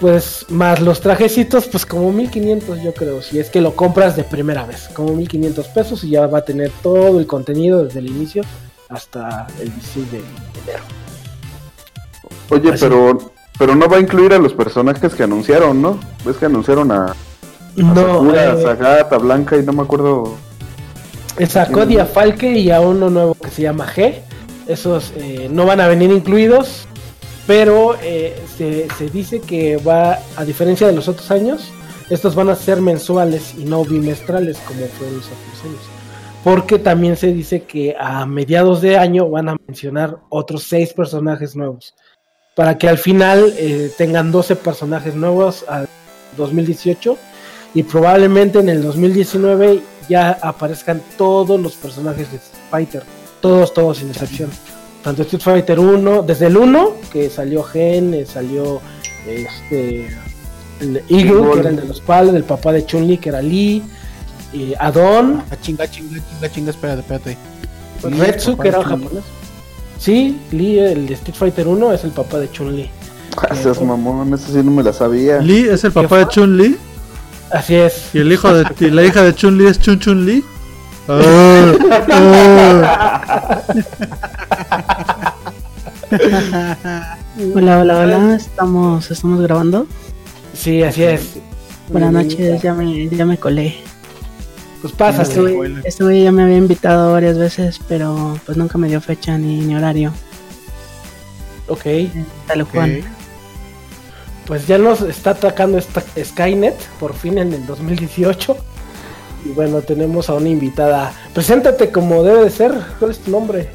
Pues más los trajecitos, pues como 1500 yo creo, si es que lo compras de primera vez, como 1500 pesos y ya va a tener todo el contenido desde el inicio hasta el 16 de enero. Oye, Así. pero pero no va a incluir a los personajes que anunciaron, ¿no? Es que anunciaron a, a No, Sakura, eh, Sagat, a Blanca y no me acuerdo. Sacó a Falke y a uno nuevo que se llama G. Esos eh, no van a venir incluidos, pero eh, se, se dice que va, a diferencia de los otros años, estos van a ser mensuales y no bimestrales como fueron los otros años. Porque también se dice que a mediados de año van a mencionar otros seis personajes nuevos. Para que al final eh, tengan 12 personajes nuevos al 2018 y probablemente en el 2019 ya aparezcan todos los personajes de Street Fighter, todos, todos sin excepción. Tanto Street Fighter 1, desde el 1, que salió Gen, eh, salió este el Eagle, que era el de los palos, el papá de Chun-Li, que era Lee, y Adon, Ah, chinga, chinga, chinga, chinga, espérate, espérate. Retsu, papá que era japonés. Sí, Lee, el de Street Fighter 1, es el papá de Chun-Li. Seas mamón, eso sí no me la sabía. Lee es el papá de Chun-Li Así es. y el hijo de y la hija de Chun-Li es Chun Chun Li. Ah, ah. Hola, hola, hola. Estamos, estamos grabando. Sí, así es. Buenas noches, ya me, ya me colé. Pues pásale. Este güey, este ya me había invitado varias veces, pero pues nunca me dio fecha ni, ni horario. Ok. Dale, Juan. Pues ya nos está atacando esta Skynet, por fin en el 2018. Y bueno, tenemos a una invitada. Preséntate como debe de ser. ¿Cuál es tu nombre?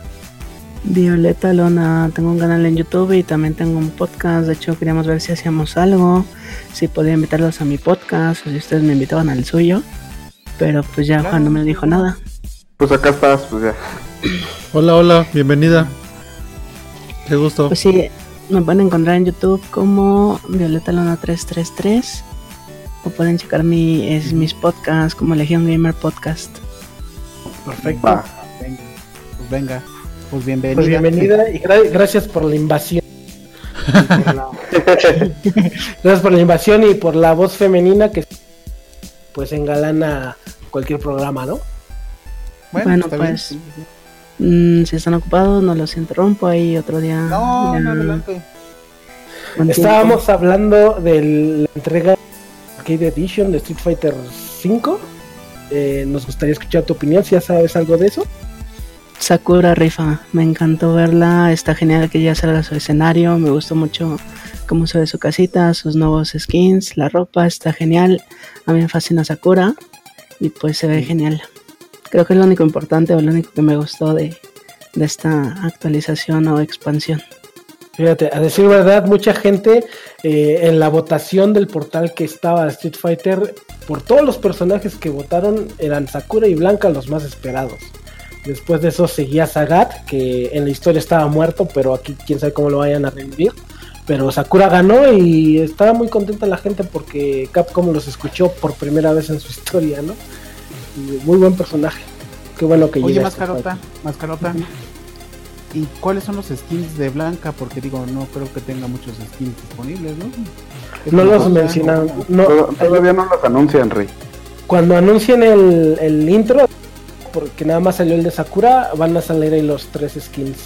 Violeta Lona, tengo un canal en YouTube y también tengo un podcast. De hecho, queríamos ver si hacíamos algo, si podía invitarlos a mi podcast o si ustedes me invitaban al suyo. Pero pues ya Juan no me dijo nada. Pues acá estás, pues ya. Hola, hola, bienvenida. Qué gusto. Pues sí, me pueden encontrar en YouTube como Violeta Lona 333 o pueden checar mi, es, mis podcasts como Legion Gamer Podcast. Perfecto. Va. Venga, pues venga. Pues bienvenida. Pues bienvenida y gra- gracias por la invasión. Y por la- gracias por la invasión y por la voz femenina que pues engalana cualquier programa, ¿no? Bueno, Bueno, está bien. pues. Mm, si están ocupados, no los interrumpo ahí otro día. No, ya, no, adelante. Estábamos hablando de la entrega Arcade Edition de Street Fighter V. Eh, nos gustaría escuchar tu opinión, si ya sabes algo de eso. Sakura Rifa, me encantó verla. Está genial que ya salga a su escenario. Me gustó mucho cómo se ve su casita, sus nuevos skins, la ropa está genial. A mí me fascina Sakura y pues se ve genial. Creo que es lo único importante o lo único que me gustó de, de esta actualización o expansión. Fíjate, a decir verdad, mucha gente eh, en la votación del portal que estaba Street Fighter, por todos los personajes que votaron, eran Sakura y Blanca los más esperados. Después de eso seguía Sagat, que en la historia estaba muerto, pero aquí quién sabe cómo lo vayan a revivir. Pero Sakura ganó y estaba muy contenta la gente porque Capcom los escuchó por primera vez en su historia, ¿no? Y muy buen personaje. Qué bueno que Oye, Street mascarota, mascarota. ¿Y cuáles son los skins de Blanca? Porque digo, no creo que tenga muchos skins disponibles, ¿no? No los. No, Tod- Todavía no los anuncian, Rey. cuando anuncien el, el intro, porque nada más salió el de Sakura, van a salir ahí los tres skins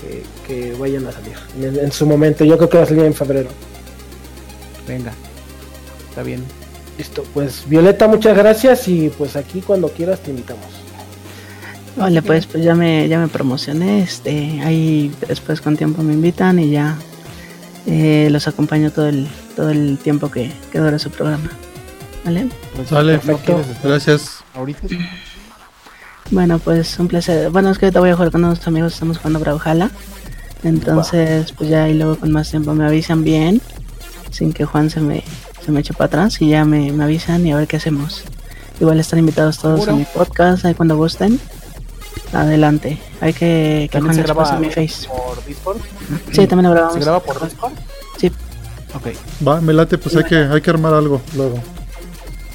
que, que vayan a salir en, en su momento. Yo creo que va a salir en febrero. Venga, está bien. Listo, pues Violeta, muchas gracias y pues aquí cuando quieras te invitamos. Vale, pues, pues ya me, ya me promocioné. Este, ahí después con tiempo me invitan y ya eh, los acompaño todo el, todo el tiempo que, que dure su programa. ¿Vale? Pues, Sale. ¿no quieres estar Gracias. ahorita? Bueno, pues un placer. Bueno, es que ahorita voy a jugar con unos amigos, estamos jugando Brawlhalla. Entonces, pues ya y luego con más tiempo me avisan bien, sin que Juan se me, se me eche para atrás y ya me, me avisan y a ver qué hacemos. Igual están invitados todos ¿Seguro? a mi podcast, ahí cuando gusten. Adelante, hay que, que ¿También Juan se graba mi face. por Discord? Sí, también lo grabamos. ¿Se graba por Discord? Sí, Ok. Va, me late, pues hay que, hay que armar algo luego.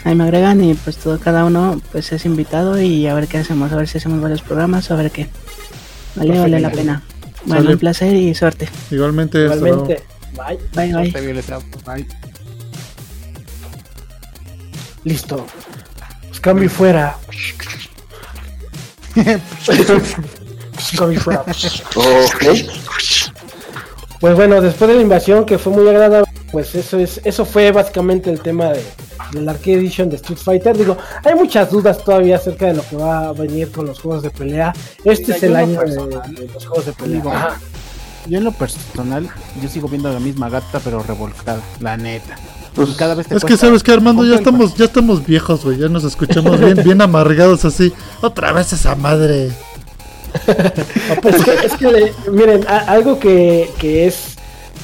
Ahí me agregan y pues todo cada uno pues es invitado y a ver qué hacemos, a ver si hacemos varios programas o a ver qué. Vale, vale la pena. Bueno, Sale. un placer y suerte. Igualmente. Igualmente, bye. Bye, bye. Bye. Listo. Pues cambio y fuera. cambio y fuera. Ok. Pues bueno, después de la invasión que fue muy agradable, pues eso es, eso fue básicamente el tema de, del Arcade Edition de Street Fighter. Digo, hay muchas dudas todavía acerca de lo que va a venir con los juegos de pelea. Este Mira, es el año de, los juegos de pelea. digo, Ajá. Yo en lo personal, yo sigo viendo la misma gata, pero revolcada, la neta. Pues, Y cada vez te Es que sabes que Armando ya estamos, ya estamos viejos, güey, ya nos escuchamos bien, bien amargados así. Otra vez esa madre. Es que, es que, miren, a- algo que, que es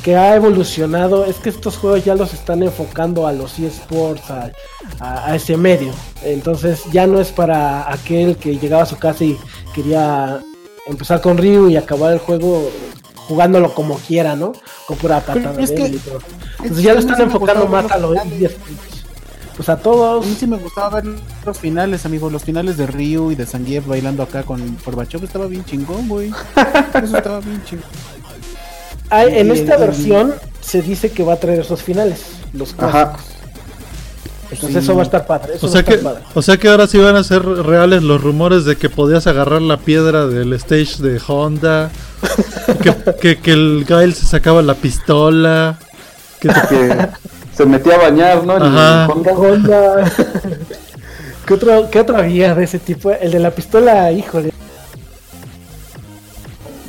que ha evolucionado es que estos juegos ya los están enfocando a los eSports, a, a, a ese medio. Entonces ya no es para aquel que llegaba a su casa y quería empezar con Ryu y acabar el juego jugándolo como quiera, ¿no? Con pura patada. es que-. Entonces ya lo están enfocando más a los eSports. Pues a todos. A mí sí me gustaba ver los finales, amigo. Los finales de Ryu y de Zangief bailando acá con Gorbachev estaba bien chingón, güey. Eso estaba bien chingón. Hay- en esta el- versión se dice que va a traer esos finales, los Ajá. clásicos. Entonces eso va a estar padre. Eso O va sea a estar que, padre. o sea que ahora sí van a ser reales los rumores de que podías agarrar la piedra del stage de Honda, que, que, que el Gael se sacaba la pistola, que te, que se metía a bañar, ¿no? Ajá. Honda. Honda. ¿Qué otro, ¿Qué otro había de ese tipo? El de la pistola, híjole.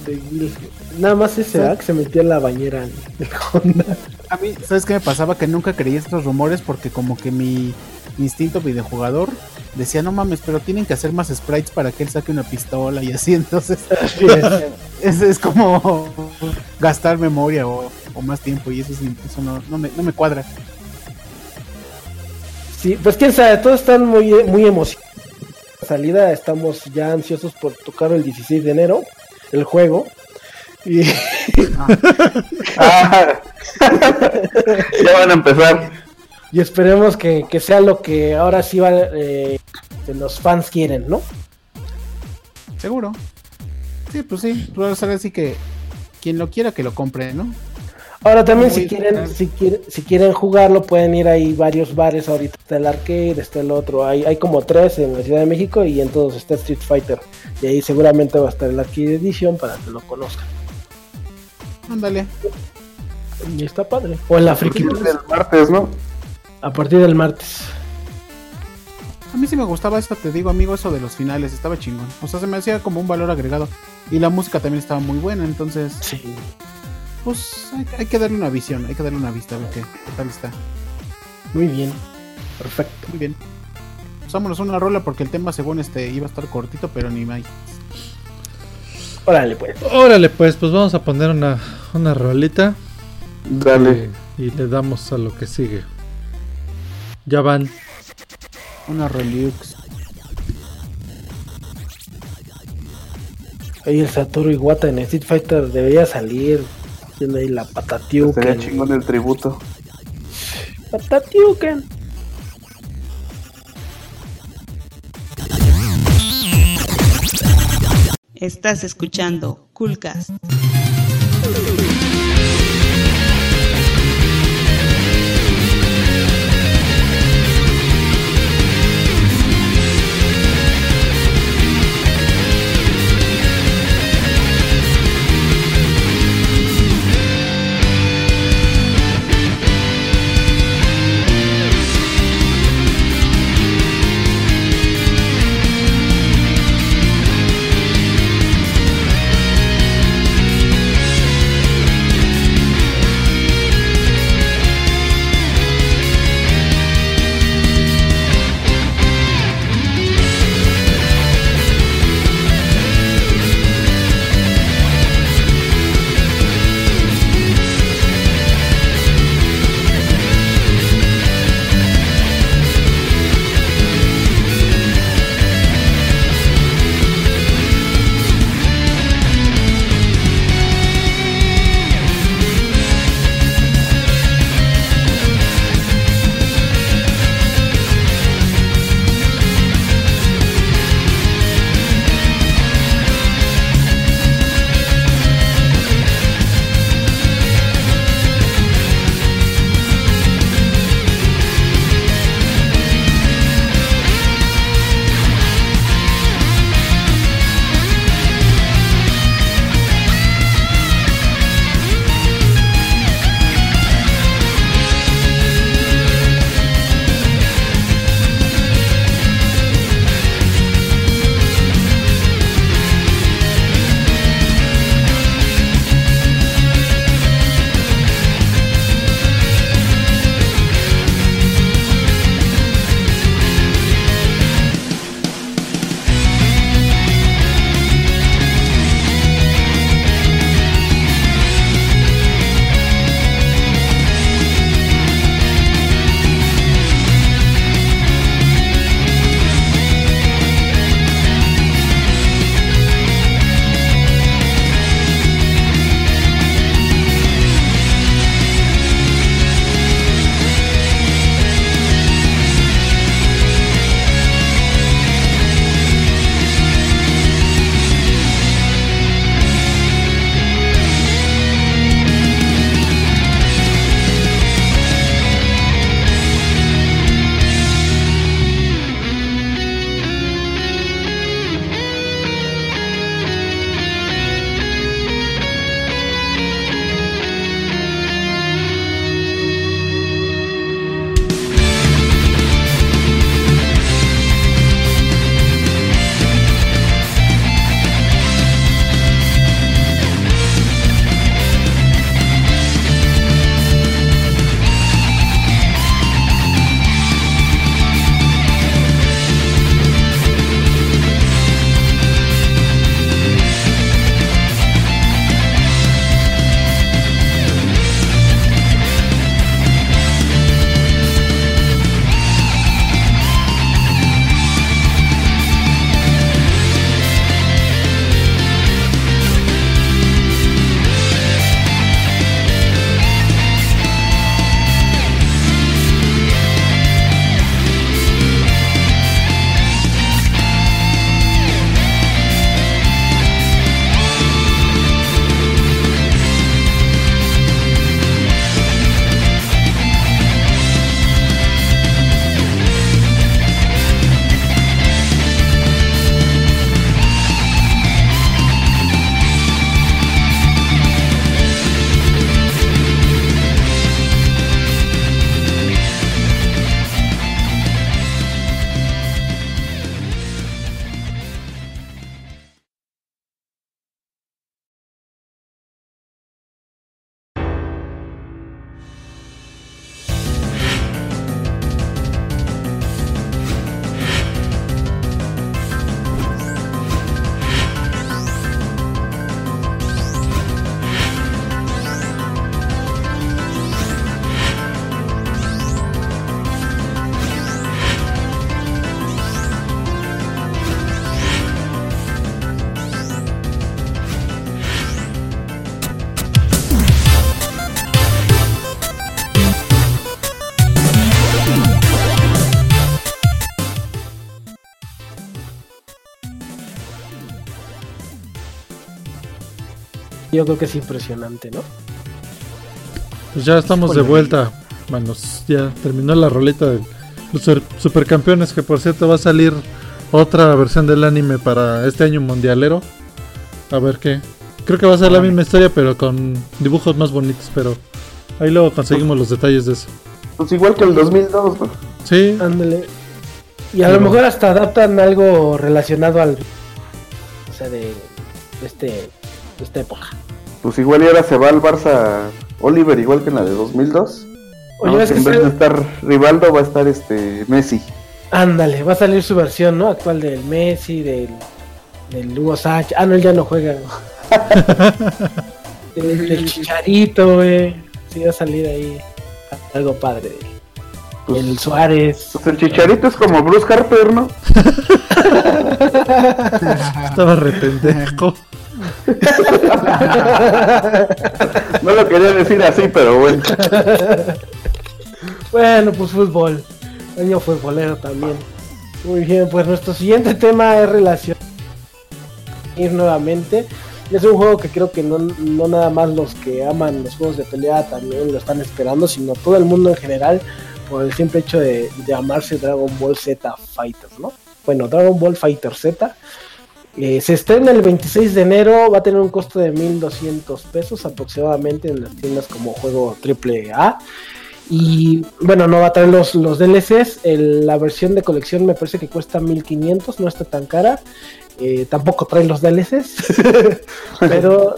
De. Nada más ese. Que se metía en la bañera del Honda. A mí, ¿sabes qué me pasaba? Que nunca creí estos rumores porque como que mi instinto videojugador decía, no mames, pero tienen que hacer más sprites para que él saque una pistola y así, entonces es, es como gastar memoria o, o más tiempo y eso, sí- eso no, no, me, no me cuadra. Sí, pues quién sabe, todos están muy, muy emocionados. La salida, estamos ya ansiosos por tocar el 16 de enero, el juego. Y Ah. ya van a empezar. Y esperemos que, que sea lo que ahora sí va, eh, que los fans quieren, ¿no? Seguro. Sí, pues sí, pues ahora sí que quien lo quiera que lo compre, ¿no? Ahora también si quieren, si quieren, si quieren jugarlo, pueden ir ahí varios bares, ahorita está el arcade, está el otro, hay, hay como tres en la Ciudad de México y en todos está Street Fighter. Y ahí seguramente va a estar el Arcade Edition para que lo conozcan. Ándale. Y está padre. O en la Friki El Plus, martes, ¿no? a partir del martes. A mí sí me gustaba esto, te digo, amigo, eso de los finales, estaba chingón. O sea, se me hacía como un valor agregado. Y la música también estaba muy buena, entonces, Sí. pues hay, hay que darle una visión, hay que darle una vista a ver qué, qué tal está. Muy bien. Perfecto. Muy bien. Pues vámonos a una rola porque el tema según este iba a estar cortito, pero ni más. Órale, pues. Órale, pues, pues vamos a poner una, una rolita Dale. y, y le damos a lo que sigue. Ya van. Una Reliux. Ahí el Satoru Iwata en Street Fighter debería salir. Haciendo ahí la Sería patatiuken. chingón el tributo. Patatiuken. Estás escuchando Coolcast. Yo creo que es impresionante, ¿no? Pues ya estamos de vuelta, manos. Ya terminó la roleta de los super- supercampeones, que por cierto va a salir otra versión del anime para este año mundialero. A ver qué. Creo que va a ser la misma historia, pero con dibujos más bonitos, pero ahí luego conseguimos los detalles de eso. Pues igual que el 2002, ¿no? Sí, Ándale. Y a Pero- lo mejor hasta adaptan algo relacionado al. O sea, de, de este, de esta época. Pues igual y ahora se va al Barça Oliver, igual que en la de 2002. Oye, ¿no? es que en vez se- de estar Rivaldo va a estar este Messi. Ándale, va a salir su versión, ¿no? Actual del Messi, del, del Hugo Sánchez. Ah, no, él ya no juega. del, del Chicharito, güey. Sí, va a salir ahí algo padre. Pues- el Suárez. Pues el Chicharito es como Bruce Harper, ¿no? estaba rependejo. No lo quería decir así, pero bueno. Bueno, pues fútbol. Año futbolero también. Muy bien, pues nuestro siguiente tema es relación ir nuevamente. Es un juego que creo que no, no nada más los que aman los juegos de pelea también lo están esperando, sino todo el mundo en general por el simple hecho de, llamarse Dragon Ball Z Fighters, ¿no? Bueno, Dragon Ball Fighter Z. Eh, se estrena el 26 de enero, va a tener un costo de 1200 pesos aproximadamente en las tiendas como juego AAA. Y bueno, no va a traer los, los DLCs. el- la versión de colección me parece que cuesta 1500, no está tan cara. Eh, tampoco trae los DLCs, pero,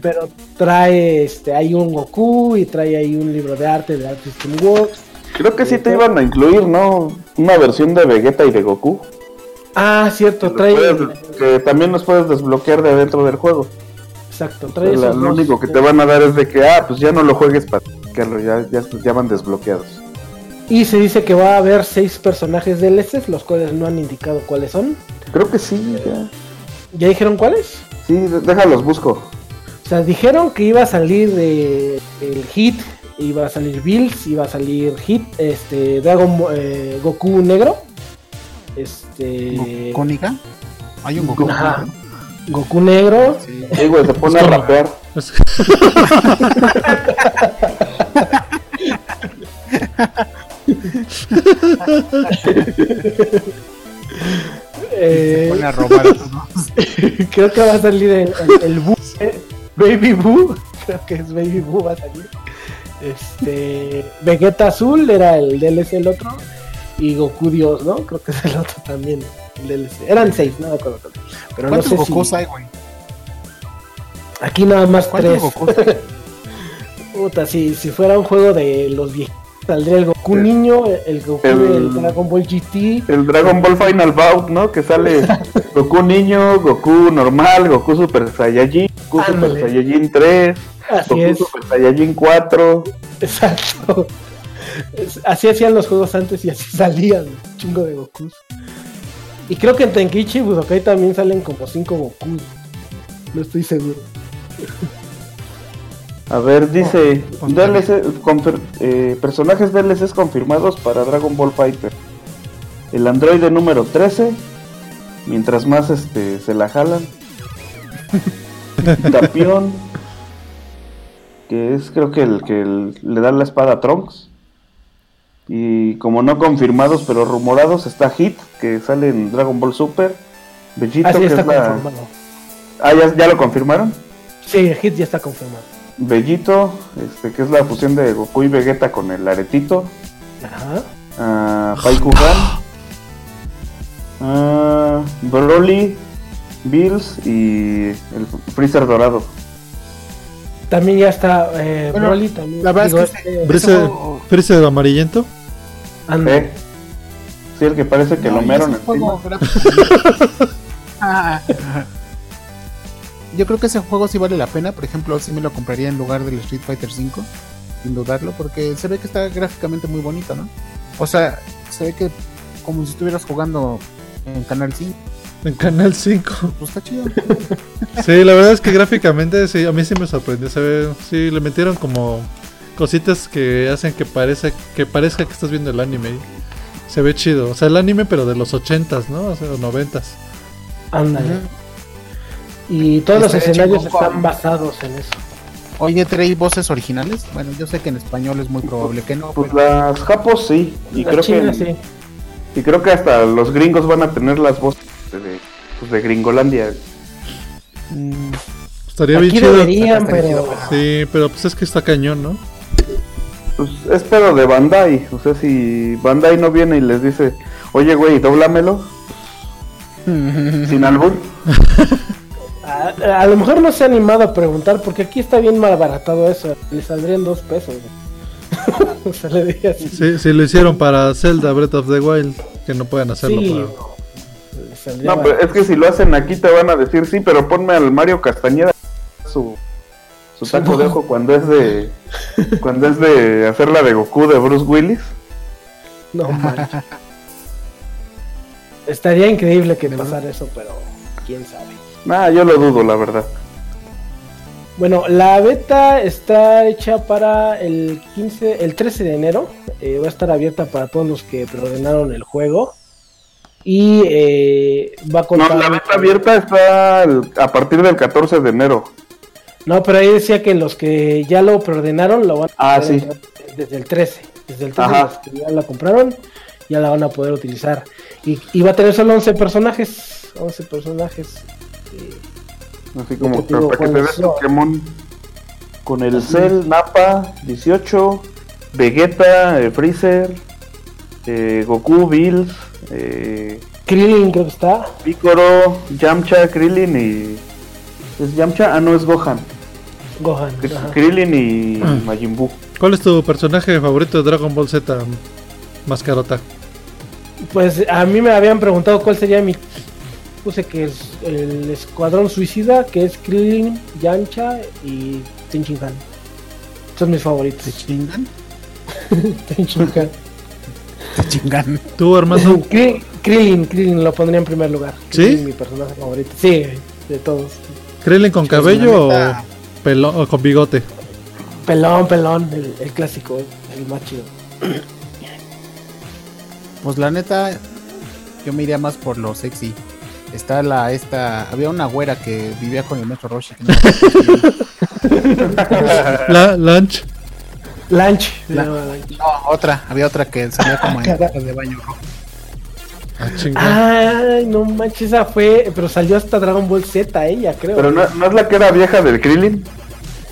pero trae este, hay un Goku y trae ahí un libro de arte de Artist Works. Creo que sí te iban a incluir, ¿no? Una versión de Vegeta y de Goku. Ah, cierto, trae. puedes- que también los puedes desbloquear de dentro del juego. Exacto, trae esos lo dos, único que te van a dar es de que, ah, pues ya no lo juegues para desbloquearlo, ya, ya, ya van desbloqueados. Y se dice que va a haber seis personajes DLCs, los cuales no han indicado cuáles son. Creo que sí, ya. ¿Ya dijeron cuáles? Sí, déjalos busco. O sea, dijeron que iba a salir de el Hit, iba a salir Bills, iba a salir Hit, este Dragon eh, Goku negro, este ¿Cónica? Hay un Goku. Ajá. Goku negro, Sí. Sí, güey, se pone a rapear. Es- eh, Pone a robar a todos. creo que va a salir el, el- el Boo, eh, Baby Boo, creo que es Baby Boo va a salir. Este Vegeta azul era el DLC el otro y Goku Dios, ¿no? Creo que es el otro también. El DLC. Eran seis, no me acuerdo. Pero no ¿Cuántos sé Gokus si hay, güey? aquí nada más ¿Cuántos tres. Puta, si, si fuera un juego de los viejitos, saldría el Goku El- niño, el Goku el- del Dragon Ball GT. El Dragon Ball Final Bout, ¿no? Que sale Goku niño, Goku normal, Goku Super Saiyajin, Goku Super. Saiyajin 3, Así Goku es, Super Saiyajin 4. exacto. Así hacían los juegos antes y así salían, chingo de Gokus. Y creo que en Tenkichi y Budokai también salen como cinco Gokus. No estoy seguro. A ver, dice Oh, pues, DLC, eh, personajes DLCs confirmados para Dragon Ball Fighter. El androide número 13, mientras más este se la jalan. Tapión, que es creo que el que el- le da la espada a Trunks. Y como no confirmados pero rumorados está Hit, que sale en Dragon Ball Super. Vegito, Así que está es la... confirmado. Ah, ¿ya, ya lo confirmaron. Sí, el hit ya está confirmado. Bellito, este, que es la fusión de Goku y Vegeta con el aretito. Ajá. Ah, Paikugan. Ah, Broly, Bills y el Freezer dorado. También ya está eh, Bueno, Broly también. la verdad es que este, Brice, juego- Brice de amarillento. anda. ¿Eh? Sí, el que parece que No, lo ese juego Ah. Yo creo que ese juego sí vale la pena. Por ejemplo, sí me lo compraría en lugar del Street Fighter V, sin dudarlo, porque se ve que está gráficamente muy bonito, ¿no? O sea, se ve que como si estuvieras jugando en Canal 5. En Canal 5. Pues está chido. Sí, la verdad es que gráficamente sí, a mí sí me sorprendió. Se ve, sí, le metieron como cositas que hacen que parece que parezca que estás viendo el anime. Se ve chido. O sea, el anime pero de los 80s, ¿no? O sea, los 90s. Ándale. Y todos los escenarios están basados en eso. Oye, ¿trae voces originales? Bueno, yo sé que en español es muy probable que no. Pues pero- las japos sí. Y La creo China, que sí. y creo que hasta los gringos van a tener las voces de, pues, de Gringolandia. Mm, Estaría Aquí bien chido. deberían, pero... chido, Sí, pero pues es que está cañón, ¿no? Pues es pedo de Bandai. O sea, si Bandai no viene y les dice, oye, güey, doblámelo. Sin albur. A, a lo mejor no se ha animado a preguntar porque aquí está bien mal baratado eso. Le saldrían dos pesos. güey. o sea, le dije así. Sí, sí lo hicieron para Zelda Breath of the Wild, que no pueden hacerlo Sí, para... no, pero es que si lo hacen aquí te van a decir, sí, pero ponme al Mario Castañeda su, su taco de ojo cuando es de cuando es de hacer la de Goku de Bruce Willis. No manches. Estaría increíble que pasara eso, pero quién sabe. Nah, yo lo dudo, la verdad. Bueno, la beta está hecha para el 15, el 13 de enero. Eh, va a estar abierta para todos los que preordenaron el juego. Y eh, va a No, contar. la beta abierta está a partir del 14 de enero. No, pero ahí decía que los que ya lo preordenaron lo van a Ah, sí. desde el 13. Desde el 13 Ajá. los que ya la compraron ya la van a poder utilizar. Y, y va a tener solo 11 personajes. 11 personajes. eh, Así como digo, para que te ¿cuáles des? Pokémon con el Cell, Napa, 18, Vegeta, eh, Freezer, eh, Goku, Bills, eh, Krillin creo que está. Piccolo, Yamcha, Krillin y... ¿Es Yamcha? Ah, no, es Gohan. Gohan. Kr- ajá. Krillin y Ah. Majin Buu. ¿Cuál es tu personaje favorito de Dragon Ball Z, Mascarota? Pues a mí me habían preguntado cuál sería mi. Puse que es el Escuadrón Suicida, que es Krillin, Yancha y Tenchinhan. Son mis ¿Te favoritos. chingan? Tenchinhan. Te chingan. ¿Tú, Armando? Kri- Krillin, Krillin lo pondría en primer lugar. ¿Sí? Krillin, mi personaje favorito. Sí, de todos. ¿Krillin con cabello o, o con bigote? Pelón, pelón, el, el clásico, el más chido. Pues la neta, yo me iría más por lo sexy. Está la esta. Había una güera que vivía con el metro Roshi. no La, Lunch. Lunch. La- no, otra, había otra que salía como en traje de baño rojo. Ah. Ay, no manches, esa fue. Pero salió hasta Dragon Ball Z ella, creo. Pero no, no es la que era vieja del Krillin.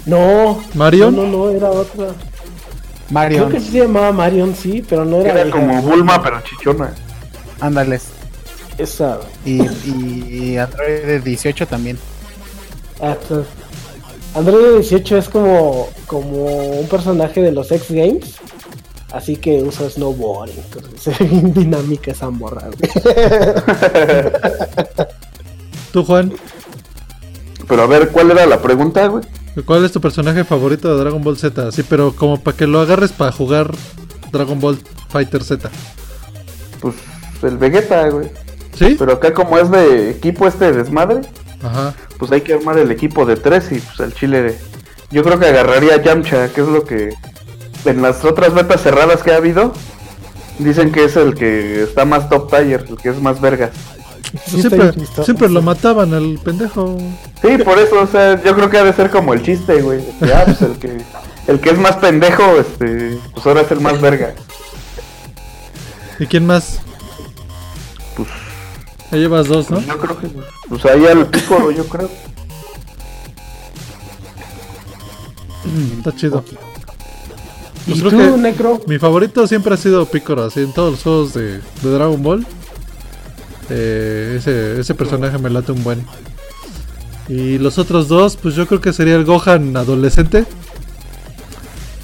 No. ¿Marion? No, no, no, era otra. Mario, Creo que sí se llamaba Marion, sí, pero no era, Era como Bulma, pero chichona. ándales. Esa. Y, y Android de 18 también. Ah, pues, Android 18 es como, como un personaje de los X Games. Así que usa snowboard. Entonces, se ve bien dinámica esa morra. güey. ¿Tú, Juan? Pero a ver, ¿cuál era la pregunta, güey? ¿Cuál es tu personaje favorito de Dragon Ball Z? Sí, pero como para que lo agarres para jugar Dragon Ball Fighter Z. Pues el Vegeta, güey. ¿Sí? Pero acá como es de equipo este desmadre, Ajá. pues hay que armar el equipo de tres y pues al chile de... Yo creo que agarraría a Yamcha, que es lo que en las otras betas cerradas que ha habido, dicen que es el que está más top tier, el que es más vergas. Sí, siempre siempre lo mataban al pendejo. Sí, por eso, o sea, yo creo que ha de ser como el chiste, güey. que, ah, pues el que, el que es más pendejo, este, pues ahora es el más verga. ¿Y quién más? Pues Ya llevas dos, ¿no? yo creo que, pues ahí al Piccolo, yo creo. Está chido. ¿Y Pues creo tú, que- Necro? Mi favorito siempre ha sido Piccolo, así en todos los juegos de, de Dragon Ball. Eh, ese, ese personaje me late un buen. Y los otros dos, pues yo creo que sería el Gohan adolescente.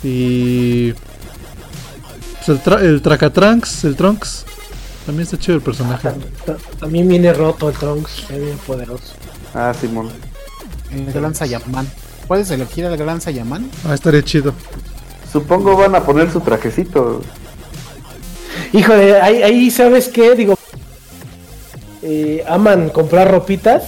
Y. Pues el, tra el Tracatrunks, el Trunks. También está chido el personaje. Ta- También viene roto el Trunks, es bien poderoso. Ah, Simón. El Gran Saiyaman. ¿Puedes elegir al Gran Saiyaman? Ah, estaría chido. Supongo van a poner su trajecito. Híjole, ahí, ahí sabes qué, digo, eh, aman comprar ropitas.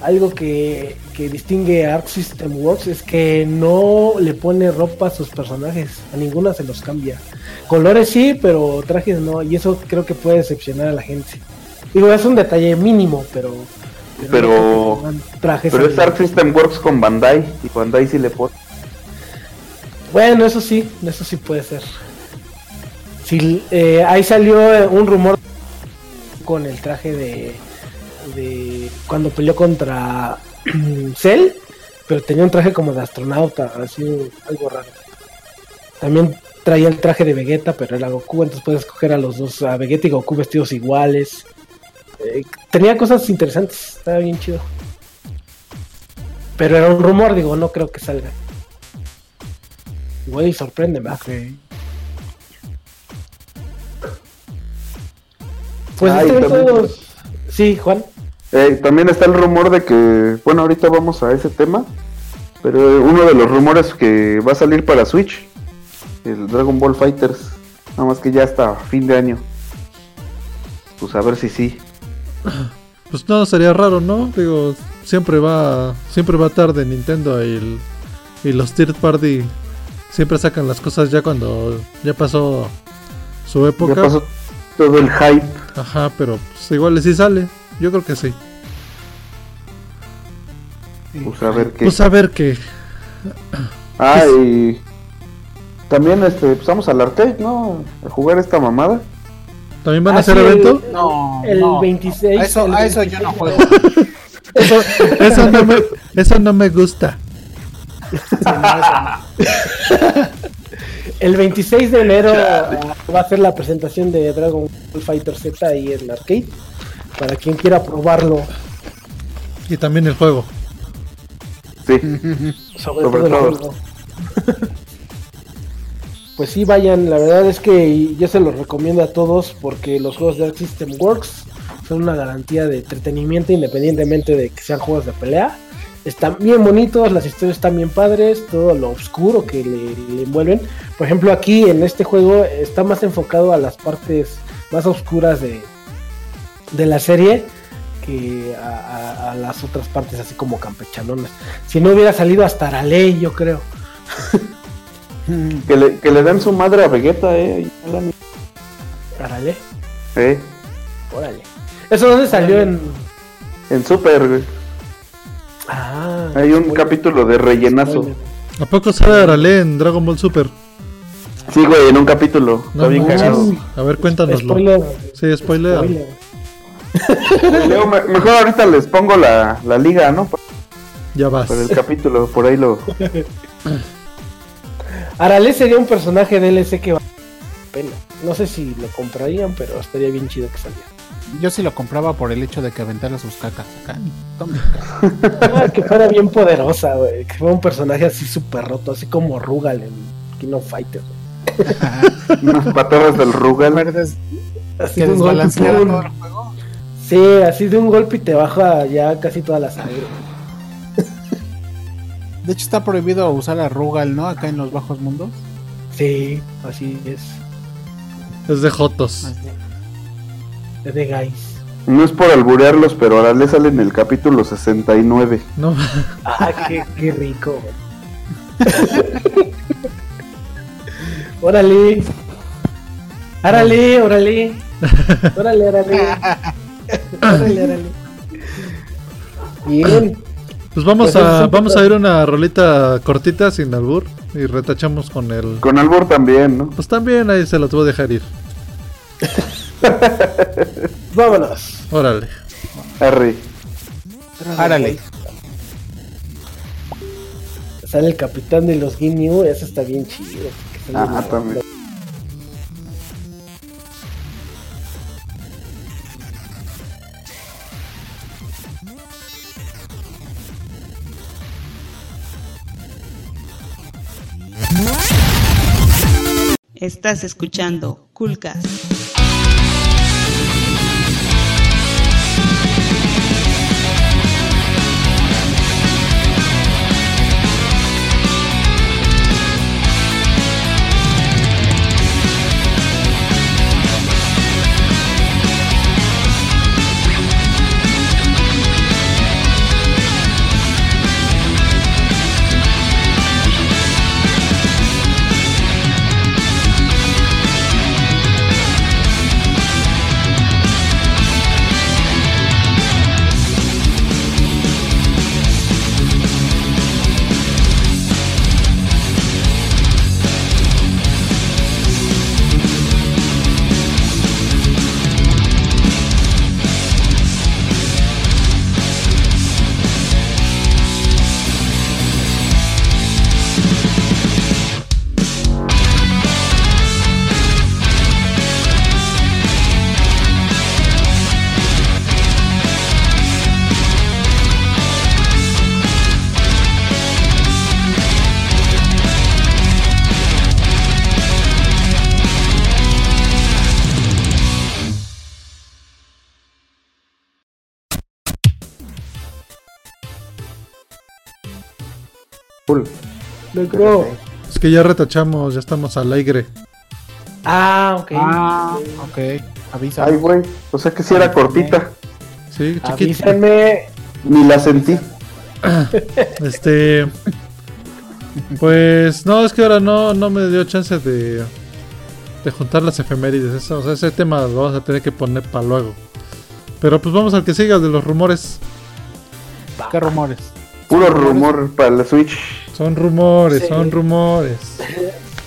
Algo que, que distingue a Arc System Works es que no le pone ropa a sus personajes, a ninguna se los cambia. Colores sí, pero trajes no, y eso creo que puede decepcionar a la gente. Digo, es un detalle mínimo, pero, Pero, trajes pero es Arc System Works con Bandai y Bandai sí le pone. Bueno, eso sí, eso sí puede ser. Sí, eh, ahí salió eh, un rumor con el traje de, de cuando peleó contra Cell, pero tenía un traje como de astronauta, así algo raro. También traía el traje de Vegeta, pero era Goku, entonces puedes escoger a los dos, a Vegeta y Goku vestidos iguales. Eh, tenía cosas interesantes, estaba bien chido. Pero era un rumor, digo, no creo que salga. Igual y sorpréndeme. Ok. Pues Ay, este también- evento- Sí, Juan. Eh, también está el rumor de que, bueno, ahorita vamos a ese tema, pero uno de los rumores que va a salir para Switch, el Dragon Ball Fighters, nada más que ya hasta fin de año. Pues a ver si sí. Pues no, sería raro, ¿no? Digo, siempre va siempre va tarde Nintendo y, el- y los third party siempre sacan las cosas ya cuando ya pasó su época. Ya pasó todo el hype. Ajá, pero pues igual sí sale. Yo creo que sí. Pues a ver qué. Pues a ver qué. Ah, y también este, pues vamos al arcade, ¿no? A jugar esta mamada. ¿También van a Ah, hacer sí, el- evento? No, El no. 26. A eso, el a eso yo no 26. juego. Eso, eso, no me, eso no me gusta. El 26 de enero va a ser la presentación de Dragon Ball Fighter Z ahí en arcade. Para quien quiera probarlo. Y también el juego. Sí. Sobre, Sobre todo, el juego. pues sí, vayan. La verdad es que yo se los recomiendo a todos porque los juegos de Arc System Works son una garantía de entretenimiento independientemente de que sean juegos de pelea. Están bien bonitos, las historias están bien padres, todo lo oscuro que le, le envuelven. Por ejemplo, aquí en este juego está más enfocado a las partes más oscuras de, de la serie que a, a- a las otras partes así como campechanonas. Si no hubiera salido hasta la ley, yo creo. Que le, que le den su madre a Vegeta, eh. Árale, Eh, órale. ¿Eso dónde salió en...? En Super, güey. Ah, Hay un capítulo de rellenazo. spoiler. ¿A poco sale Arale en Dragon Ball Super? Sí, güey, en un capítulo. No Está bien cagado. A ver, cuéntanoslo. Spoiler. Sí, spoiler. spoiler. Luego, me- mejor ahorita les pongo la, la liga, ¿no? Ya vas. Para el capítulo, por ahí lo. Arale sería un personaje DLC que la pena. No sé si lo comprarían, pero estaría bien chido que saliera. Yo sí lo compraba por el hecho de que aventara sus cacas acá. Tome. Ah, que fuera bien poderosa, güey. Que fuera un personaje así súper roto, así como Rugal en King of Fighters. Unas patadas del Rugal. ¿Recuerdas Así que de un golpe, desbalanceara ¡pum! todo el juego? Sí, así de un golpe y te baja ya casi toda la sangre. De hecho, está prohibido usar a Rugal, ¿no? Acá en los bajos mundos. Sí, así es. Es de Jotos. De guys. No es por alburearlos, pero ahora le sale en el capítulo 69. No, Ah, qué, qué rico. órale. Órale, órale. Órale, órale. Órale, órale. Bien. pues vamos Pues a vamos a ir una rolita cortita sin albur y retachamos con el Con albur también, ¿no? Pues también ahí se los voy a dejar ir. Vámonos. Órale. Harry. Árale. Sale el capitán de los Ginyu, eso está bien chido. sale Ah, también. Estás escuchando Coolcast. Negro. Es que ya retachamos, ya estamos al aire. Ah, ok. Ah, ok. Avisa. Ay, güey. O sea que sí era cortita. Sí, chiquito. Avísenme. Ni la sentí. Este. Pues no, es que ahora no, no me dio chance de, de juntar las efemérides. Eso, o sea, ese tema lo vamos a tener que poner para luego. Pero pues vamos al que siga de los rumores. ¿Qué rumores? Puro rumor para la Switch. Son rumores, Sí. son rumores.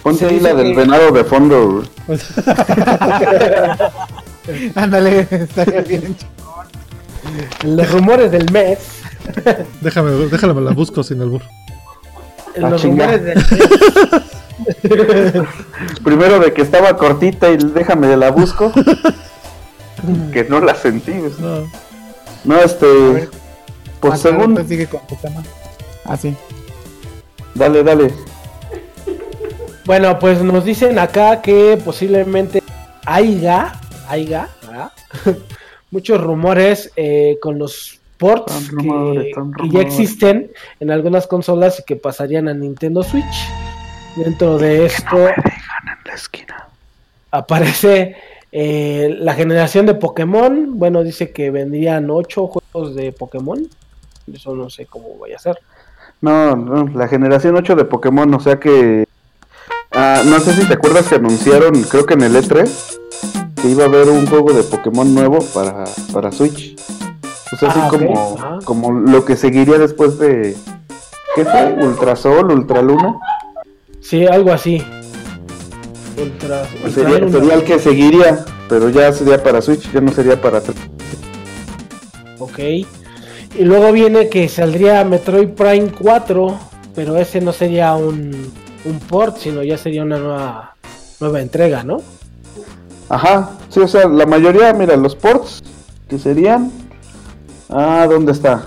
Ponte ahí la del que- venado de fondo. Ándale, estaría bien. Los rumores del mes. Déjame, déjame la busco sin el burro. Ah, los chinga. rumores del mes. Primero de que estaba cortita y déjame de la busco. que no la sentí. No. No, este. Pues Ah, según. ahorita sigue con tu tema. Ah, sí. Dale, dale. Bueno, pues nos dicen acá que posiblemente haya, haya, muchos rumores eh, con los ports Son que, rumores, son que ya existen en algunas consolas y que pasarían a Nintendo Switch. Dentro de esto En la esquina. aparece eh, la generación de Pokémon. Bueno, dice que vendrían ocho juegos de Pokémon. Eso no sé cómo vaya a ser. No, no, la generación 8 de Pokémon, o sea que. ah, no sé si te acuerdas que anunciaron, creo que en el E3, que iba a haber un juego de Pokémon nuevo para, para Switch. O sea, así Ah, como, ajá. como lo que seguiría después de. ¿Qué fue? ¿Ultrasol? ¿Ultraluna? Sí, algo así. Ultra, Ultra Sería, Luna. sería el que seguiría, pero ya sería para Switch, ya no sería para. Ok. Y luego viene que saldría Metroid Prime 4, pero ese no sería un, un port, sino ya sería una nueva, nueva entrega, ¿no? Ajá, sí, o sea, la mayoría, mira, los ports que serían. Ah, ¿dónde está?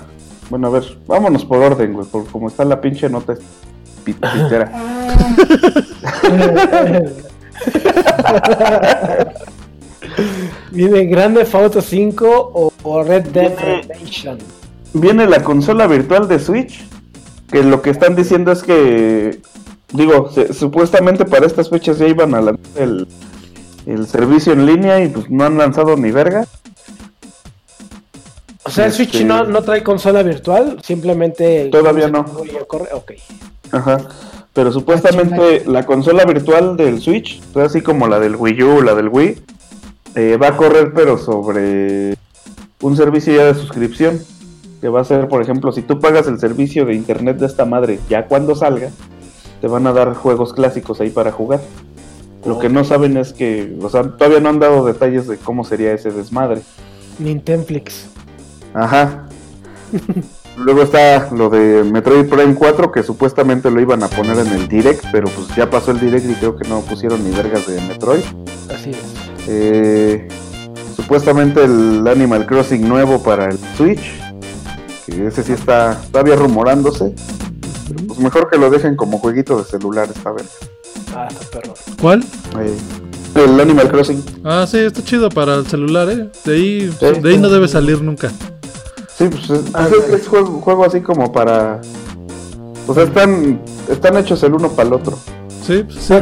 Bueno, a ver, vámonos por orden, güey, por como está la pinche nota pi- pitera. viene Grande Auto 5 o, o Red Dead Redemption. Viene la consola virtual de Switch, que lo que están diciendo es que, digo, se- supuestamente para estas fechas ya iban a lanzar el, el servicio en línea y pues no han lanzado ni verga. O sea, el Switch Este- no, no trae consola virtual, simplemente... Todavía no. Corre- Ok. Ajá. Pero supuestamente la consola virtual del Switch, así como la del Wii U o la del Wii, eh, va a correr pero sobre un servicio ya de suscripción. Que va a ser, por ejemplo, si tú pagas el servicio de internet de esta madre, ya cuando salga, te van a dar juegos clásicos ahí para jugar. Lo que no saben es que, o sea, todavía no han dado detalles de cómo sería ese desmadre. Nintendflix. Ajá. Luego está lo de Metroid Prime 4, que supuestamente lo iban a poner en el Direct, pero pues ya pasó el Direct y creo que no pusieron ni vergas de Metroid. Así es. Eh, supuestamente el Animal Crossing nuevo para el Switch, que ese sí está todavía rumorándose. Pero pues mejor que lo dejen como jueguito de celular esta vez. Ah, está perro. ¿Cuál? Eh, el Animal Crossing. Ah, sí, está chido para el celular, ¿eh? De ahí, Sí. de ahí no debe salir nunca. Sí, pues es, pues es- es juego, juego así como para... O sea, están, están hechos el uno para el otro. Sí, pues, sí,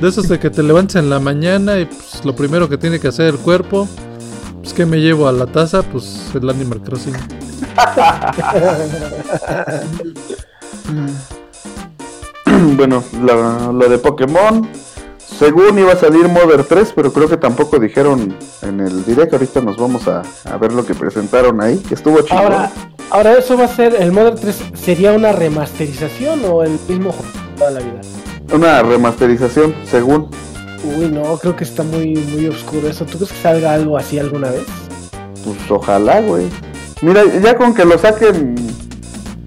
de esos de que te levantes en la mañana y pues, lo primero que tiene que hacer el cuerpo, pues que me llevo a la taza, pues el Animal Crossing. bueno, lo, lo de Pokémon, según iba a salir Mother 3, pero creo que tampoco dijeron en el direct. Ahorita nos vamos a, a ver lo que presentaron ahí, que estuvo chido. Ahora, ahora eso va a ser, el Modern 3 sería una remasterización o el mismo juego de toda la vida. Una remasterización, según. Uy, no, creo que está muy, muy oscuro eso. ¿Tú crees que salga algo así alguna vez? Pues ojalá, güey. Mira, ya con que lo saquen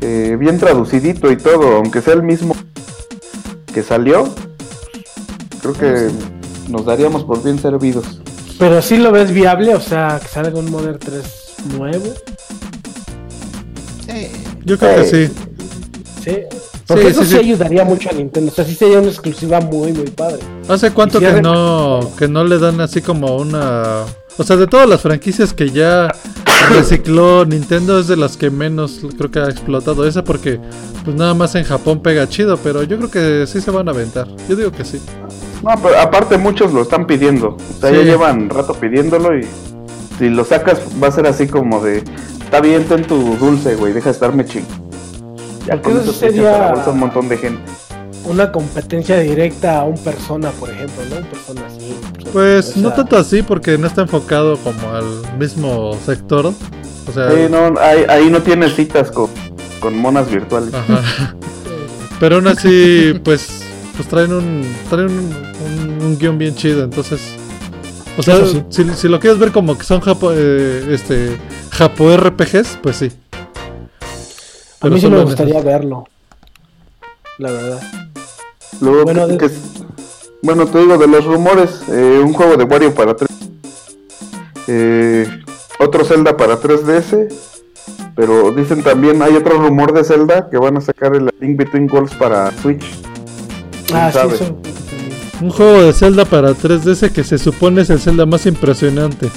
eh, bien traducidito y todo, aunque sea el mismo que salió, creo que nos daríamos por bien servidos. Pero sí lo ves viable, o sea, que salga un Modern 3 nuevo. Yo creo que Sí. sí. Sí. Porque Sí, eso sí, sí, ayudaría mucho a Nintendo. O sea, sí sería una exclusiva muy, muy padre. ¿Hace cuánto si que no, que no le dan así como una... O sea, de todas las franquicias que ya recicló Nintendo es de las que menos creo que ha explotado esa porque pues nada más en Japón pega chido, pero yo creo que sí se van a aventar. Yo digo que sí. No, pero aparte muchos lo están pidiendo. O sea, Sí. ya llevan rato pidiéndolo y si lo sacas va a ser así como de, está bien, ten tu dulce, güey, deja de estarme ching. Ya con eso sería- a un montón de gente. Una competencia directa a un persona, por ejemplo, ¿no? Un persona así. Pues O sea, no tanto así porque no está enfocado como al mismo sector. O sea, Sí, no, ahí, ahí no tienes citas con, con monas virtuales. ajá. Pero aún así, pues, pues traen un, traen un, un- un guion bien chido, entonces. O sea, sí. si, si lo quieres ver como que son japo, eh, este, japo RPGs, pues sí. A mí sí me gustaría verlo. La verdad. Luego, Bueno, que- de- que es- bueno, te digo de los rumores, eh, un juego de Wario para 3 eh, otro Zelda para 3DS, pero dicen también hay otro rumor de Zelda que van a sacar el Link Between Worlds para Switch. ¿Quién Ah, sí, sabe? eso. Un juego de Zelda para 3DS que se supone es el Zelda más impresionante.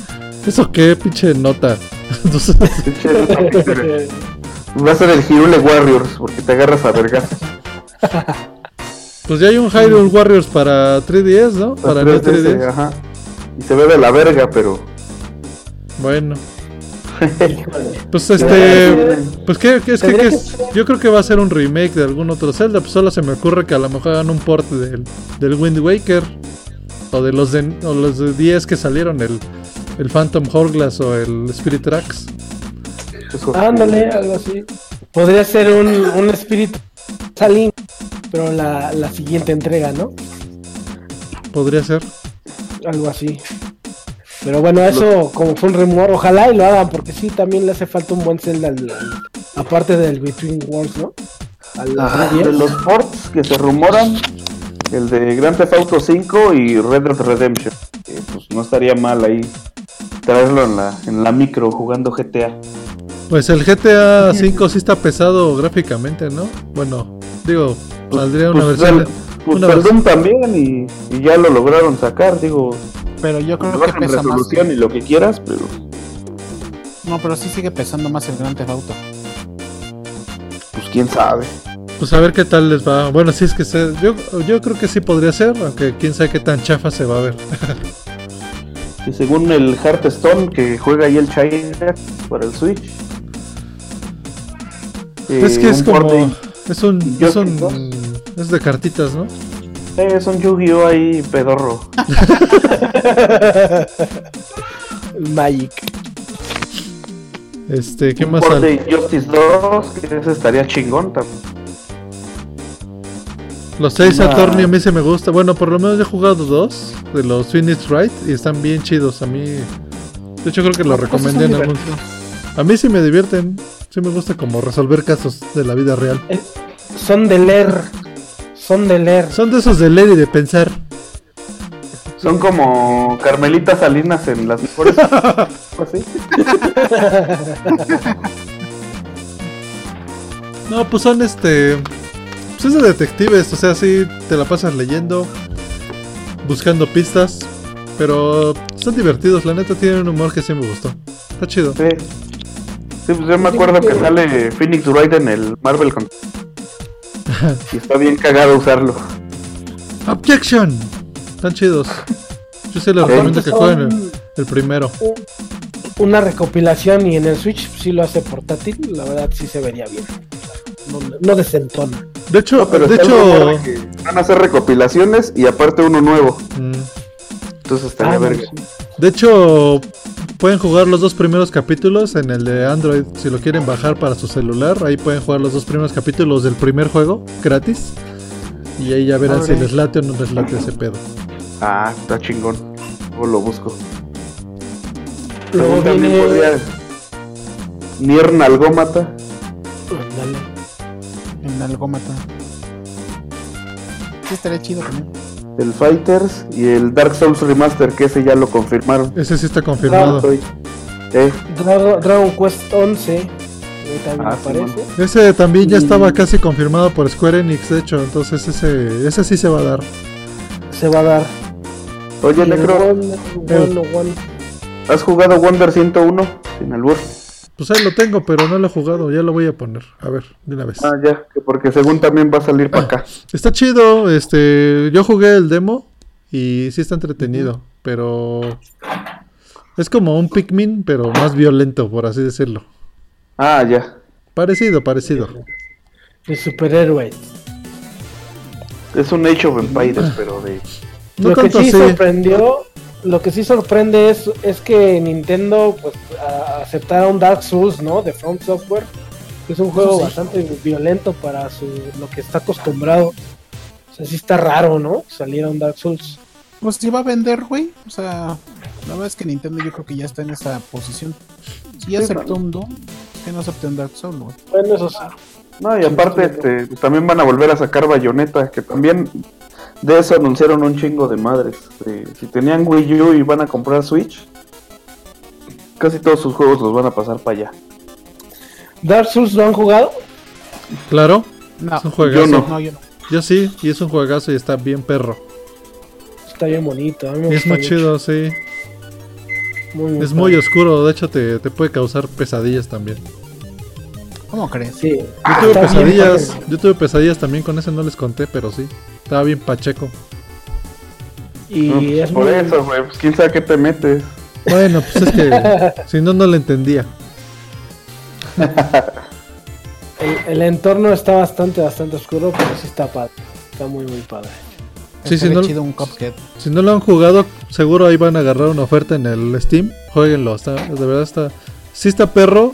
¿Eso qué, pinche nota? Entonces, Va a ser el Hirule Warriors, porque te agarras a vergas. pues ya hay un Hyrule Warriors para 3DS, ¿no? Para New 3DS, 3DS. ajá. Y se ve de la verga, pero. Bueno, pues este. Pues que, que es que, es- yo creo que va a ser un remake de algún otro Zelda. Pues solo se me ocurre que a lo mejor hagan un port del, del Wind Waker. O de los de, o los de 10 que salieron, el, el Phantom Hourglass o el Spirit Tracks. Eso- Ándale, algo así. Podría ser un, un espíritu Salín, pero la, la siguiente entrega, ¿no? Podría ser. Algo así. Pero bueno, eso como fue un rumor, ojalá y lo hagan, porque sí, también le hace falta un buen Zelda, al- al- aparte del Between Worlds, ¿no? Al Ajá, 3DS. de los ports que se rumoran, el de Grand Theft Auto 5 y Red Dead Redemption. pues no estaría mal ahí traerlo en la, en la micro jugando GTA. Pues el GTA 5 sí está pesado gráficamente, ¿no? Bueno, digo, saldría una Pues, versión. el, pues una versión- también y, y ya lo lograron sacar, digo, Pero yo creo que pesa más. resolución y lo que quieras, pero No, pero sí sigue pesando más el Gran Theft Auto. pues quién sabe. Pues a ver qué tal les va. Bueno, sí es que se, yo, yo creo que sí podría ser, aunque quién sabe qué tan chafa se va a ver. Que según el Hearthstone que juega ahí el China para el Switch. Es que es como. de- Es un. Es, un, siento. es de cartitas, ¿no? eh, es un Yu-Gi-Oh ahí pedorro. Magic. Este, ¿qué un más sale? de Justice 2, que ese estaría chingón también. Los seis Ah. Attorney a mí se me gusta. Bueno, por lo menos yo he jugado dos de los Phoenix Wright y están bien chidos. A mí. De hecho, creo que lo recomendé en algún. A mí sí me divierten. Sí me gusta como resolver casos de la vida real. Son de leer. Son de leer. Son de esos de leer y de pensar. Son como Carmelita Salinas en las mejores. así. No, pues son este. Pues es de detectives, o sea, sí te la pasas leyendo, buscando pistas, pero están divertidos, la neta tienen un humor que sí me gustó. Está chido. Sí. Sí, pues yo me acuerdo que sale Phoenix Wright en el Marvel con... Y está bien cagado usarlo. Objection. Están chidos. Yo sí les recomiendo que jueguen el, el primero. Una recopilación y en el Switch sí lo hace portátil. La verdad sí se vería bien. No, no desentona. De hecho, No, pero de hecho, van a hacer recopilaciones y aparte uno nuevo. mm, Entonces estaría Ah, verga. de hecho pueden jugar los dos primeros capítulos en el de Android si lo quieren bajar para su celular. Ahí pueden jugar los dos primeros capítulos del primer juego gratis. Y ahí ya verán si les late o no les late ese pedo. Ah, está chingón. Luego lo busco. Luego También viene. podría... Nier Nalgómata. Ándale. En Algómata. Sí, estaría chido también. El Fighters y el Dark Souls Remaster, que ese ya lo confirmaron. Ese sí está confirmado. Soy- Eh, Dragon, Dragon Quest 11. eh, También Ah, sí. Ese también ya Y- estaba casi confirmado por Square Enix, de hecho, entonces ese, ese sí se va a dar. Se va a dar. Oye, Necro, ¿has jugado Wonder 101 sin albur? Pues ahí lo tengo, pero no lo he jugado. Ya lo voy a poner. A ver, de una vez. Ah, ya, que porque según también va a salir para acá. Está chido. Este, yo jugué el demo y sí está entretenido, pero es como un Pikmin, pero más violento, por así decirlo. Ah, ya. Parecido, parecido. De superhéroes. Es un Age of Empires, pero de. No lo que sí así. sorprendió, lo que sí sorprende es, es que Nintendo pues a- aceptara un Dark Souls, ¿no? De From Software, que es un juego sí. bastante violento para su lo que está acostumbrado. O sea, sí está raro, ¿no? Saliera un Dark Souls. Pues si va a vender, güey. O sea, la verdad es que Nintendo yo creo que ya está en esa posición. Si ya Sí, aceptó un Doom, que no aceptó un Dark Souls, güey. Bueno, eso sí. No, y aparte, este, pues, también van a volver a sacar Bayonetta, que también de eso anunciaron un chingo de madres. de- si tenían Wii U y van a comprar Switch, casi todos sus juegos los van a pasar para allá. Dark Souls lo han jugado. No, Claro, es un yo juegazo. no. no, yo no. Yo sí, y es un juegazo y está bien perro. Está bien bonito. a mí me Y es muy mucho. chido, sí. Muy, Es muy padre. oscuro, de hecho te, te puede causar pesadillas también. ¿Cómo crees? Sí. Yo tuve pesadillas, yo tuve pesadillas también con ese, no les conté, pero sí. Estaba bien pacheco. Y No, pues, es por muy- eso, güey, pues quién sabe qué te metes. Bueno, pues es que si no, no le entendía. El, el entorno está bastante, bastante oscuro, pero sí está padre. Está muy, muy padre. Sí, sí, no- chido un. Si no lo han jugado, seguro ahí van a agarrar una oferta en el Steam. Jueguenlo, está, de verdad está. Sí está perro,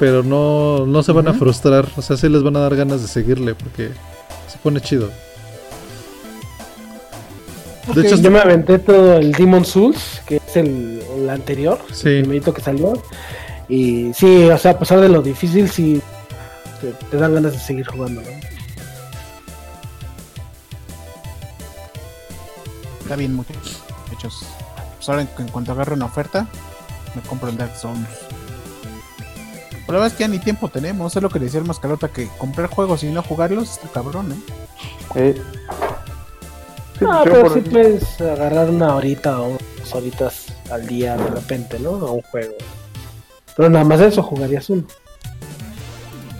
pero no, no se van a frustrar. O sea, sí les van a dar ganas de seguirle porque se pone chido. De hecho, Yo me aventé todo el Demon Souls, que es el, el anterior, Sí. el primerito que salió. Y sí, o sea, a pesar de lo difícil, sí te, te dan ganas de seguir jugando, ¿no? Está bien, muchachos. Pues ahora en, en cuanto agarre una oferta, me compro el Dark Souls. La verdad es que ya ni tiempo tenemos. Es lo que decía el Mascarota, que comprar juegos y no jugarlos está cabrón, ¿eh? Eh. Sí, yo pero por- sí puedes agarrar una horita o unas horitas al día de repente, ¿no? A un juego. Pero nada más eso, jugarías uno.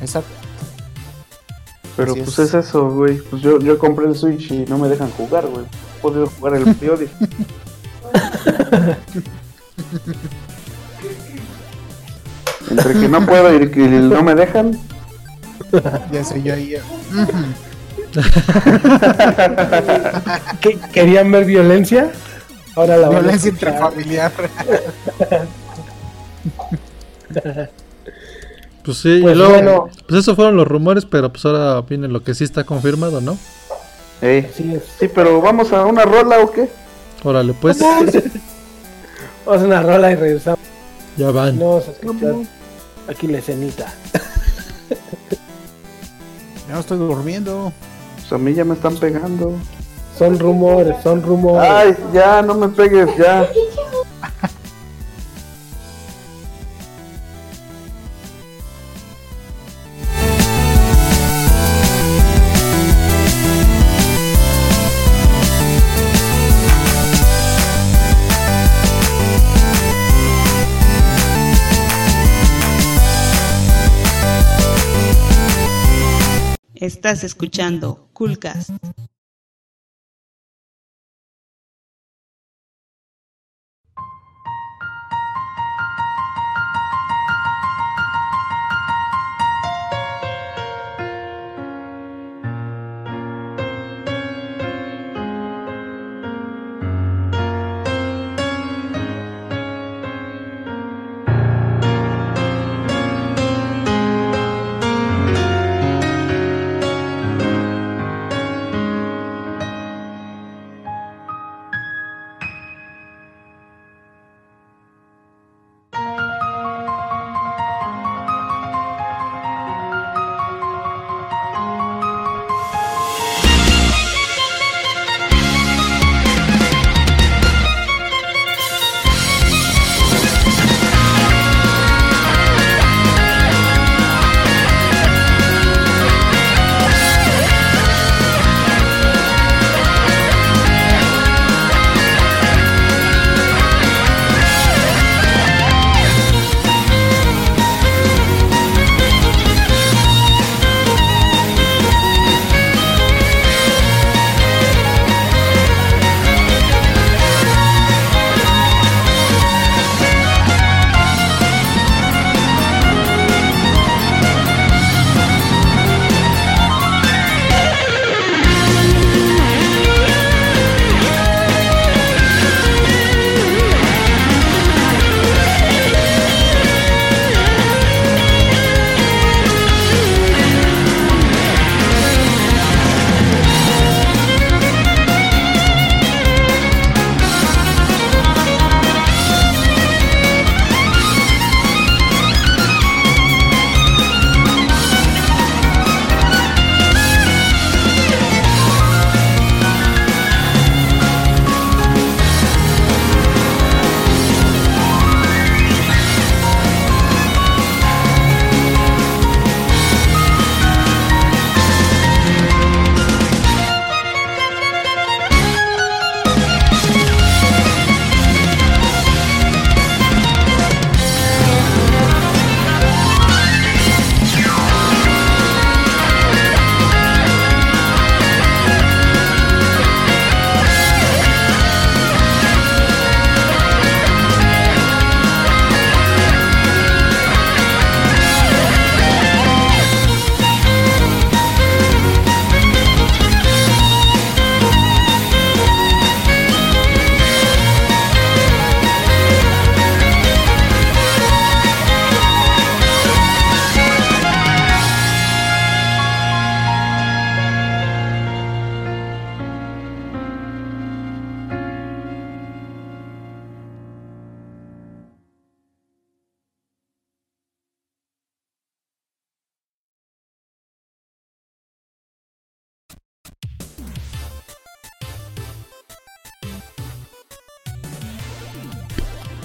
Exacto. Pero Así pues es. es eso, güey. Pues yo, yo compré el Switch y no me dejan jugar, güey. He podido jugar el periódico. Entre que no puedo y que no me dejan. Ya sé yo ahí. ¿Qué- ¿Querían ver violencia? Ahora la van a Violencia intrafamiliar. pues sí, Pues y luego, bueno. pues esos fueron los rumores, pero pues ahora viene lo que sí está confirmado, ¿no? Es. Sí, pero vamos a una rola o qué? Órale, pues Vamos a una rola y regresamos. ya van. No aquí la escenita. Ya no estoy durmiendo. Pues a mí ya me están pegando. Son rumores, son rumores. Ay, ya, no me pegues, ya. Estás escuchando Coolcast.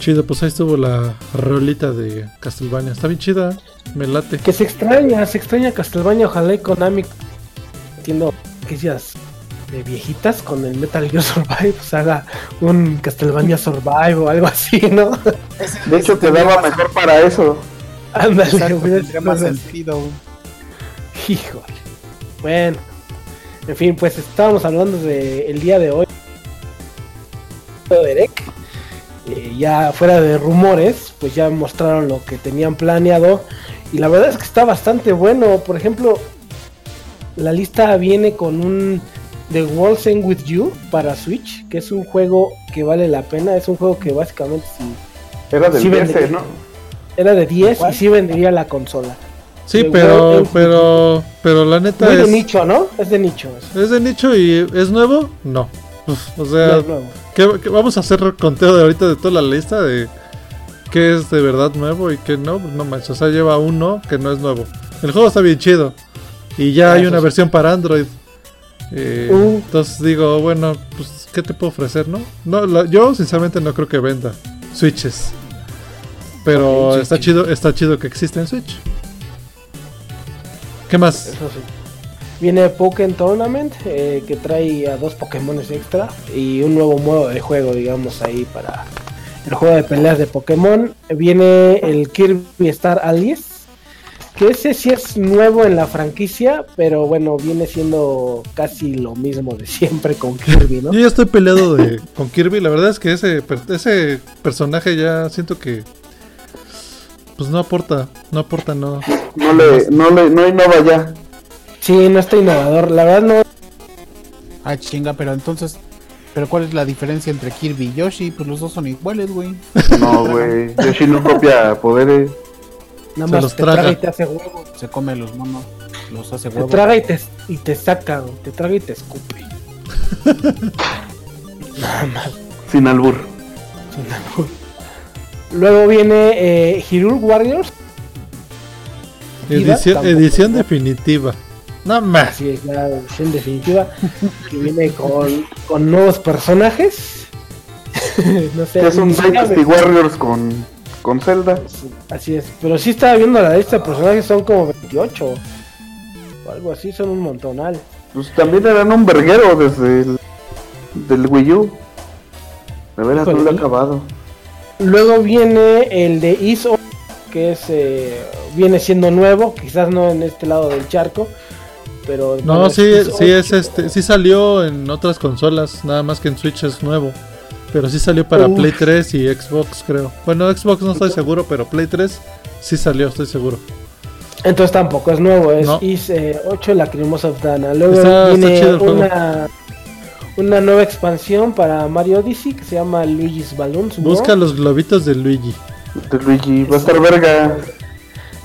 Chido, pues ahí estuvo la rolita de Castlevania. Está bien chida, me late. Que se extraña, se extraña Castlevania. Ojalá y Konami, entiendo aquellas de viejitas con el Metal Gear Survive, pues haga un Castlevania Survive o algo así, ¿no? De hecho, te daba mejor para eso. Ándale, tendría sido más sentido. Híjole. Bueno. En fin, pues estábamos hablando de el día de hoy. De. Eh, ya fuera de rumores, pues ya mostraron lo que tenían planeado. Y la verdad es que está bastante bueno. Por ejemplo, la lista viene con un The World's End With You para Switch, que es un juego que vale la pena. Es un juego que básicamente si Era del Sí, DS, vende. ¿no? era de 10 ¿Cuál? y sí vendería la consola. Sí, The pero, pero, pero la neta Muy de es, nicho, ¿no? Es de nicho. eso. es de nicho y es nuevo. No. Uf, o sea, No es nuevo. ¿Qué, qué- vamos a hacer conteo de ahorita de toda la lista de qué es de verdad nuevo y qué no. No manches, o sea, lleva uno que no es nuevo. El juego está bien chido y ya hay una versión para Android. Eh, Uh. Entonces digo, bueno, pues ¿qué te puedo ofrecer, no? No, la- yo sinceramente no creo que venda Switches. Pero está chido, está chido que existe en Switch. ¿Qué más? Eso sí. Viene Pokémon Tournament, eh, que trae a dos Pokémones extra y un nuevo modo de juego, digamos, ahí para el juego de peleas de Pokémon. Viene el Kirby Star Allies, que ese sí es nuevo en la franquicia, pero bueno, viene siendo casi lo mismo de siempre con Kirby, ¿no? Yo ya estoy peleado de, con Kirby. La verdad es que ese, ese personaje ya siento que. Pues no aporta. No aporta, no. No le, no le, no innova ya. Sí, no está innovador, la verdad no. Ah, chinga, pero entonces. ¿Pero cuál es la diferencia entre Kirby y Yoshi? Pues los dos son iguales, güey. No, güey. Yoshi no copia poderes. Nada más los te traga. traga y te hace huevo. Se come los monos, los hace Te huevos. traga y te, y te saca, güey, te traga y te escupe. Nada más. Sin albur. Luego viene eh, Hyrule Warriors. Edición definitiva. No más. Así es, la edición definitiva. que viene con, con nuevos personajes. no sé. Es un Dynasty Warriors con, con Zelda. Así es. Pero sí estaba viendo la lista de personajes, son como 28. O algo así, son un montonal. Pues también eran un verguero desde el del Wii U. De veras, no lo he acabado. Luego viene el de ISO, que es eh, viene siendo nuevo, quizás no en este lado del charco, pero No, bueno, sí, ISO sí es 8. este. Sí salió en otras consolas. Nada más que en Switch es nuevo. Pero sí salió para Uf. Play 3 y Xbox, creo. Bueno, Xbox no estoy seguro, pero Play 3 sí salió, estoy seguro. Entonces tampoco es nuevo, es No. IS eh, 8 Lacrimosa of Dana. Luego Está- está viene chido el juego. una, una nueva expansión para Mario Odyssey que se llama Luigi's Balloons. Busca los globitos de Luigi. De Luigi. Va a estar verga.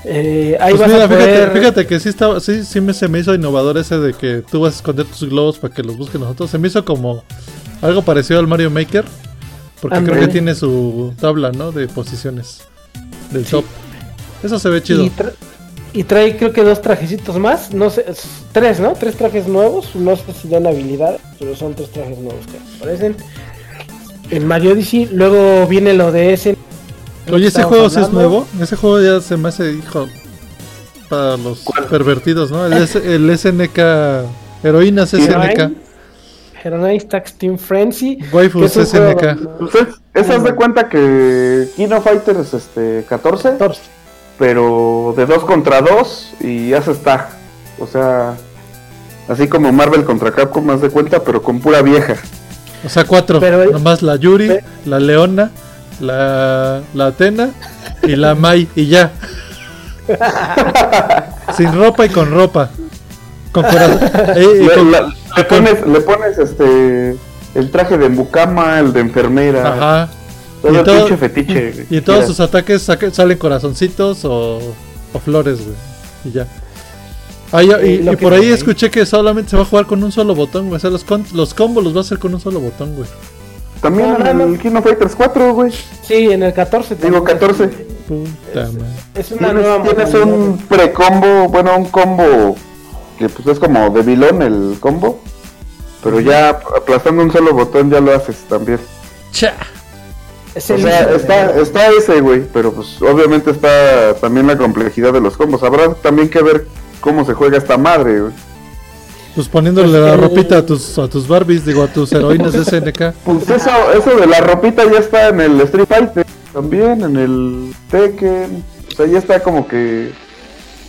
Eh, ahí Pues vas mira, a poder... fíjate, fíjate que sí estaba, sí, sí me, se me hizo innovador ese de que tú vas a esconder tus globos para que los busquen nosotros. Se me hizo como algo parecido al Mario Maker. Porque creo que tiene su tabla, ¿no? De posiciones. Del Sí. top. Eso se ve chido. Y, tra- y trae creo que dos trajecitos más, no sé, tres, ¿no? Tres trajes nuevos, no sé si dan habilidad, pero son tres trajes nuevos que aparecen. En Mario Odyssey, luego viene lo de ese... Oye, ese juego sí es nuevo. Ese juego ya se me hace, hijo, para los pervertidos, ¿no? El, SNK, Heroínas SNK, Heroine, Heroine Tax Team Frenzy. Waifus es un juego SNK. donde- Pues de cuenta que Kino Fighters este, 14, 14. pero de 2 contra 2 y ya se está. O sea, así como Marvel contra Capcom, haz de cuenta, pero con pura vieja. O sea, cuatro. Pero Nomás la Yuri, la Leona, la, la Atena y la Mai. Y ya. Sin ropa y con ropa. Con corazón. Eh, y Le, con- la- le pones, le pones este el traje de Mukama, el de enfermera, Ajá. todo y el todo- pinche fetiche. Y todos sus ataques salen corazoncitos o, o flores, güey. Y ya. Ah, y, Eh, por ahí sí. escuché que solamente se va a jugar con un solo botón, güey. O sea, los, con- los combos los va a hacer con un solo botón, güey. También No, no, en no. el Kino Fighters 4, güey. Sí, en el 14. Digo también. 14. Puta madre. Es una nueva Tienes, un precombo, bueno, un combo que pues es como de vilón el combo. Pero ya aplastando un solo botón ya lo haces también. Cha. Es O sea, está, está ese, güey, pero pues obviamente está también la complejidad de los combos. Habrá también que ver cómo se juega esta madre, güey. Pues poniéndole Pues la el- ropita a tus, a tus Barbies, digo, a tus heroínas de SNK. Pues eso, eso de la ropita ya está en el Street Fighter, también en el Tekken. O sea, ya está como que,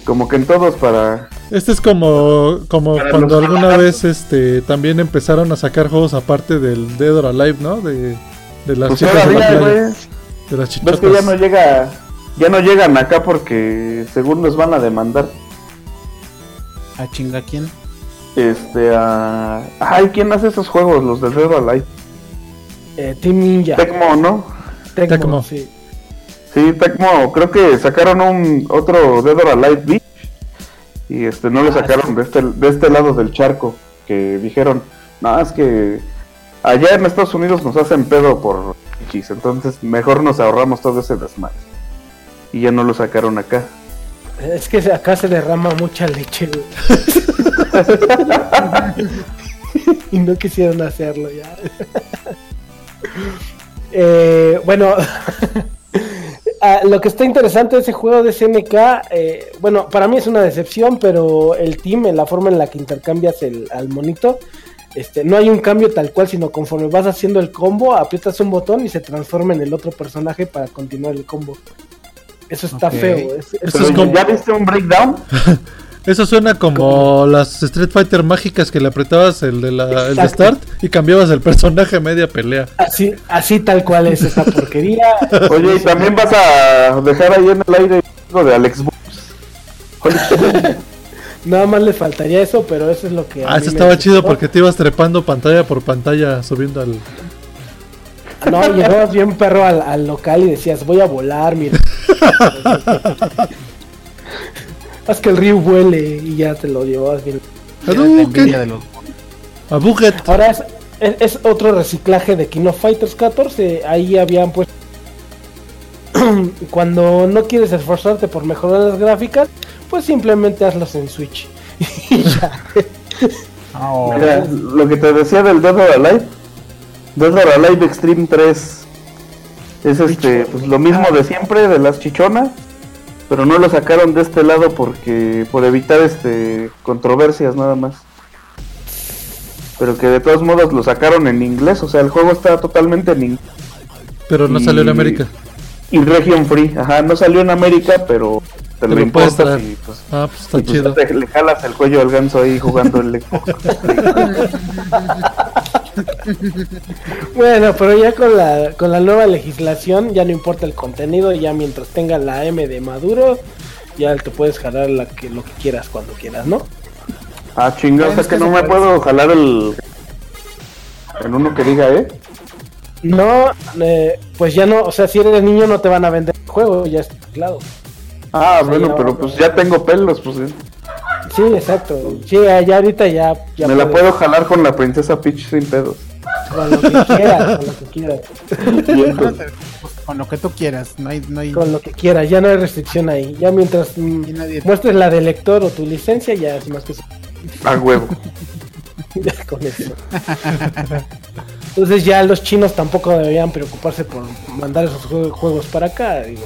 como que en todos para... Este es como, como Para cuando los alguna vez este también empezaron a sacar juegos aparte del Dead or Alive, ¿no? De, de las Pues chicas de la playa, de las Ves que ya chichotas. no llega, ya no llegan acá porque según nos van a demandar. ¿A chinga quién? Este, a... Ay, ¿quién hace esos juegos? Los de Dead Alive. eh, Team Ninja. Tecmo, ¿no? Tecmo, Tecmo. sí. Sí, Tecmo, creo que sacaron un otro Dead or Alive Beach y este no lo sacaron de este de este lado del charco, que dijeron, "No, es que allá en Estados Unidos nos hacen pedo por chis, entonces mejor nos ahorramos todo ese desmadre." Y ya no lo sacaron acá. Es que acá se derrama mucha leche. y no quisieron hacerlo ya. Eh, bueno, ah, lo que está interesante de ese juego de SNK, eh, bueno, para mí es una decepción, pero el team, en la forma en la que intercambias el, al monito, este, no hay un cambio tal cual, sino conforme vas haciendo el combo, aprietas un botón y se transforma en el otro personaje para continuar el combo. Eso está Ok. feo. es- es- Esto Pero, es como- ¿Ya viste un breakdown? Eso suena como las Street Fighter mágicas que le apretabas el de, la, el de. Start y cambiabas el personaje a media pelea. Así, así tal cual es esta porquería. Oye, y también vas a dejar ahí en el aire algo de Alex Books. Nada más le faltaría eso, pero eso es lo que. a Ah, mí eso me estaba chido porque te ibas trepando pantalla por pantalla subiendo al... No, llegabas bien perro al, al local y decías, voy a volar, mira. Haz que el río vuele y ya te lo llevabas bien. La Hadouken, envidia de los a Buget. Ahora es, es, es otro reciclaje de King of Fighters 14. Ahí habían pues. Cuando no quieres esforzarte por mejorar las gráficas, pues simplemente hazlas en Switch. y ya. Oh, Mira, lo que te decía del Dead or Alive, Dead or Alive Extreme 3 es este, pues lo mismo de siempre de las chichonas, pero no lo sacaron de este lado porque por evitar este controversias nada más. Pero que de todos modos lo sacaron en inglés, o sea, el juego está totalmente en inglés Pero no salió en América. y region free, ajá, no salió en América, pero te, Te lo importas y pues, Ah, pues está y, pues, chido. te- le jalas el cuello al ganso ahí jugando el Xbox. Bueno, pero ya con la, con la nueva legislación ya no importa el contenido, ya mientras tenga la M de Maduro, ya te puedes jalar la que, lo que quieras cuando quieras, ¿no? Ah, sea Es que que no me puedo jalar el. En uno que diga, ¿eh? No, eh, pues ya no, o sea, si eres niño no te van a vender el juego, ya está claro. Ah, bueno, pero pues ya tengo pelos, pues. ¿eh? Sí, exacto. Sí, ya ahorita ya... ya me la puedes- puedo jalar con la princesa Peach sin pedos. Con lo que quieras, con lo que quieras. Bien, pues. con lo que tú quieras, no hay, no hay, Con lo que quieras, ya no hay restricción ahí. Ya mientras nadie- muestres la de lector o tu licencia, ya es más que A huevo. Ya con eso. Entonces ya los chinos tampoco deberían preocuparse por mandar esos jue- juegos para acá. digo.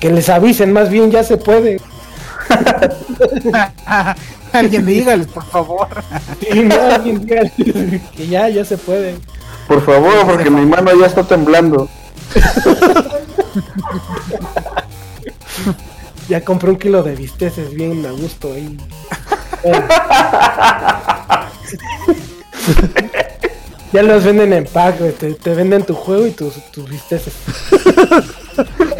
que les avisen, más bien ya se puede. Alguien dígales, por favor. Sí, no, alguien diga que ya, ya se puede. Por favor, porque mi mano ya está temblando. Ya compré un kilo de bisteces bien a gusto ahí. Ya los venden en pack, güey, te, te venden tu juego y tus, tus bisteces.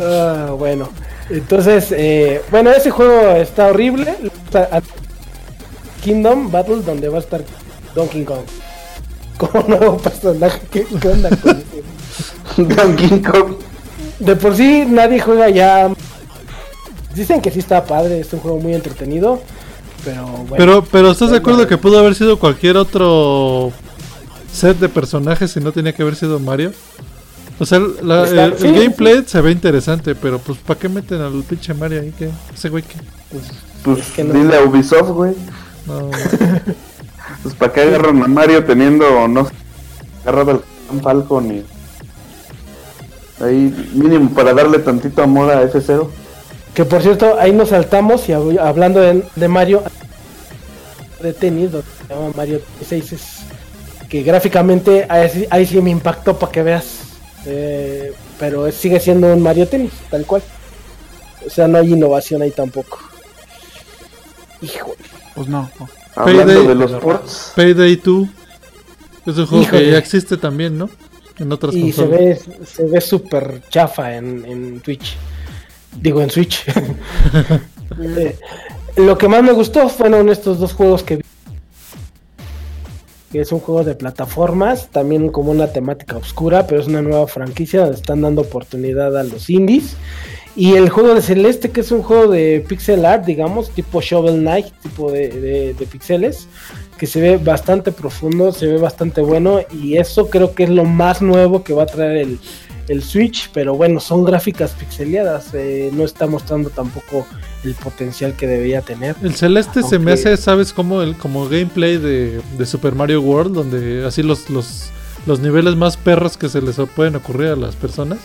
Ah, bueno, entonces, eh, bueno, ese juego está horrible. Kingdom Battle, donde va a estar Donkey Kong. Como nuevo personaje, ¿qué, qué onda con? Donkey Kong. De por sí nadie juega ya. Dicen que sí está padre, es un juego muy entretenido. Pero bueno. Pero, pero ¿estás de acuerdo que pudo haber sido cualquier otro set de personajes y no tenía que haber sido Mario? O sea, la- Está- el, el sí, gameplay se ve interesante, pero pues ¿para qué meten al pinche Mario ahí? ¿Qué? Ese güey que... Pues que no. dile a Ubisoft, güey. No, Pues para qué agarran a Mario teniendo, no sé, agarrado Capitán Falcon y ahí mínimo para darle tantito amor a F0. Que por cierto, ahí nos saltamos y hab- hablando de, de Mario, de tenis, donde se llama Mario 6, es que gráficamente ahí, sí- ahí sí me impactó para que veas. Eh, pero sigue siendo un Mario Tennis, tal cual. O sea, no hay innovación ahí tampoco. Híjole. Pues no. no. Hablando Payday. de los ports, Payday 2 es un juego que ya existe también, ¿no? En otras Y se ve, se ve súper chafa en, en Twitch. Digo, en Switch. Eh, lo que más me gustó fueron estos dos juegos que vi. Que es un juego de plataformas, también como una temática oscura, pero es una nueva franquicia donde están dando oportunidad a los indies. Y el juego de Celeste, que es un juego de pixel art, digamos, tipo Shovel Knight, tipo de, de, de pixeles, que se ve bastante profundo, se ve bastante bueno. Y eso creo que es lo más nuevo que va a traer el, el Switch. Pero bueno, son gráficas pixeleadas, eh, no está mostrando tampoco el potencial que debería tener. El celeste se me hace, ¿sabes? Como el como gameplay de, de Super Mario World, donde así los, los, los niveles más perros que se les pueden ocurrir a las personas,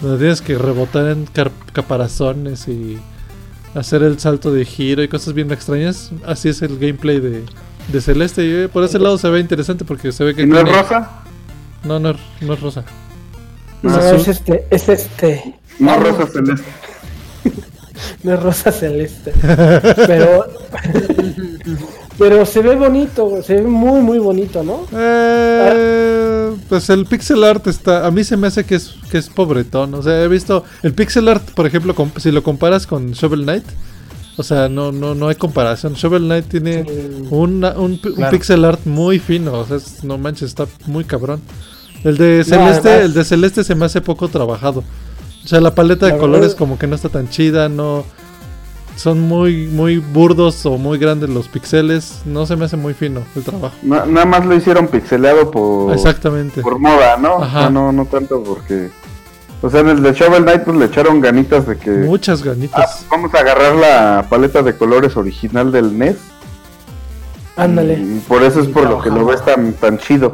donde tienes que rebotar en caparazones y hacer el salto de giro y cosas bien extrañas. Así es el gameplay de, de celeste. Y eh, por ese lado se ve interesante porque se ve que ¿y no es rosa? No, no, es- no es rosa. No, azul. es este, es este. No, rosa celeste. No es rosa celeste. pero. pero se ve bonito, se ve muy, muy bonito, ¿no? Eh, pues el pixel art está. A mí se me hace que es, que es pobretón. O sea, he visto. El pixel art, por ejemplo, si lo comparas con Shovel Knight. O sea, no, no, no hay comparación. Shovel Knight tiene Sí. una- un, pi- un Claro. pixel art muy fino. O sea, es- no manches, está muy cabrón. El de Celeste, el de Celeste se me hace poco trabajado. O sea, la paleta de La colores verdad- como que no está tan chida, no. Son muy, muy burdos o muy grandes los pixeles. No se me hace muy fino el trabajo. Na- nada más lo hicieron pixeleado por, Exactamente. por moda, ¿no? O Ajá. sea, no, no tanto porque... O sea, en el de Shovel Knight pues le echaron ganitas de que... Muchas Ah, ganitas. vamos a agarrar la paleta de colores original del NES. Ándale. Y por eso es Y por lo que lo ves tan, tan chido.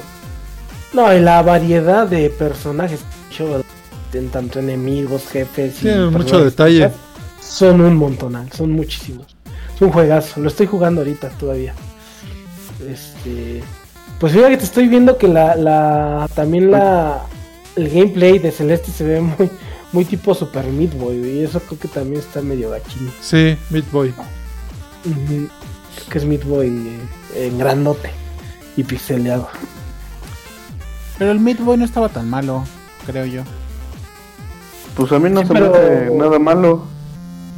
No, y la variedad de personajes en tanto enemigos, jefes. y Tiene mucho detalle. Son un montonal, son muchísimos. Es un juegazo, lo estoy jugando ahorita todavía. Este. Pues mira que te estoy viendo que la, la también la el gameplay de Celeste se ve muy muy tipo Super Meat Boy y eso creo que también está medio gachín. Sí, Meat Boy. Creo que es Meat Boy eh, en grandote y pixeleado. Pero el Meat Boy no estaba tan malo, creo yo. Pues a mí no Sí, se pero- me hace nada malo.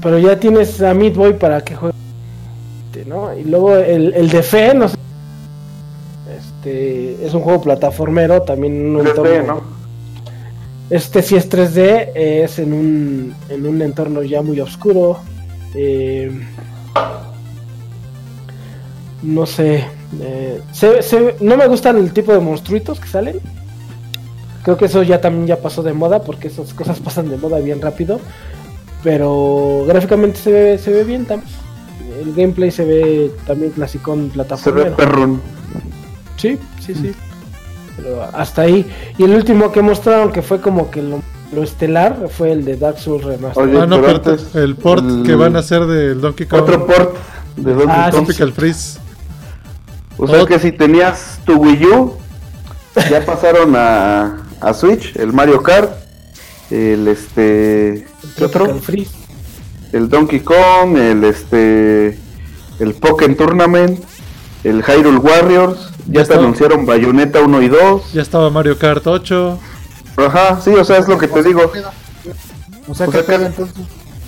Pero ya tienes a Meat Boy para que juegue. ¿no? Y luego el, el de Fe, no sé. Este es un juego plataformero, también en un 3D, entorno. ¿no? Este sí es 3D, es en un, en un entorno ya muy oscuro. eh, no sé. Eh, se- se- no me gustan el tipo de monstruitos que salen. Creo que eso ya también ya pasó de moda porque esas cosas pasan de moda bien rápido. Pero gráficamente se ve, se ve bien también. El gameplay se ve también clasicón Se ve perrón. Sí, sí, sí. Pero hasta ahí. Y el último que mostraron que fue como que lo, lo estelar fue el de Dark Souls Remastered. Oye, ah, no, pero antes, el port el- que van a hacer del Donkey Kong Otro port de Donkey Ah, Kong. sí. Tropical Freeze. O sea que si tenías tu Wii U, ya pasaron a, a Switch, el Mario Kart, el este. ¿Qué otro? El Donkey Kong, el este. El Pokémon Tournament, el Hyrule Warriors, Ya ya te anunciaron Bayonetta 1 y 2. Ya estaba Mario Kart 8. Ajá, sí, o sea, es lo que te digo. O sea, O ¿qué sea, que- entonces?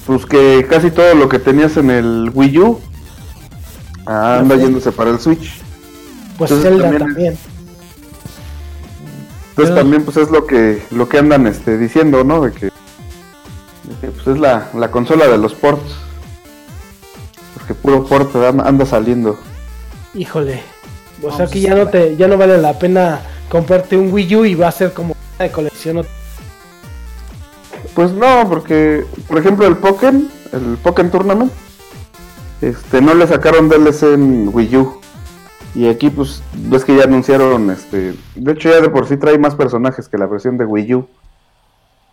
Pues que casi todo lo que tenías en el Wii U ah, anda yéndose para el Switch. Pues Entonces Zelda también es- también. Entonces Pero- también pues es lo que lo que andan este diciendo, ¿no? De que, de que, pues es la, la consola de los ports. Porque puro port anda, saliendo. Híjole. O sea Vamos que a ya no te, ya no vale la pena comprarte un Wii U y va a ser como de colección. Pues no, porque por ejemplo el Pokémon, el Pokémon Tournament, este no le sacaron DLC en Wii U. Y aquí, pues, ves que ya anunciaron, este, de hecho ya de por sí trae más personajes que la versión de Wii U.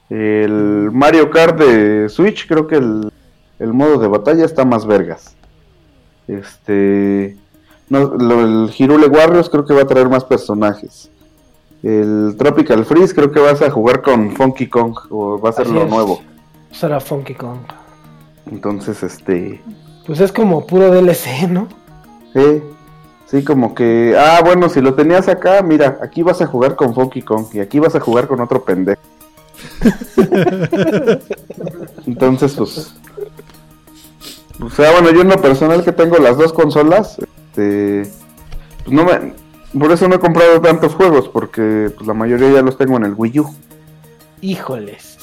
El Mario Kart de Switch, creo que el, el modo de batalla está más vergas. Este, no, lo- el Hirule Warriors creo que va a traer más personajes. El Tropical Freeze creo que vas a jugar con Funky Kong o va a ser Así lo es. nuevo. Será Funky Kong. Entonces, este, Pues es como puro DLC, ¿no? Sí, sí, como que, ah, bueno, si lo tenías acá, mira, aquí vas a jugar con Funky Kong y aquí vas a jugar con otro pendejo. Entonces, pues, o sea, bueno, yo en lo personal que tengo las dos consolas, este, pues no me, por eso no he comprado tantos juegos, porque pues, la mayoría ya los tengo en el Wii U. Híjoles.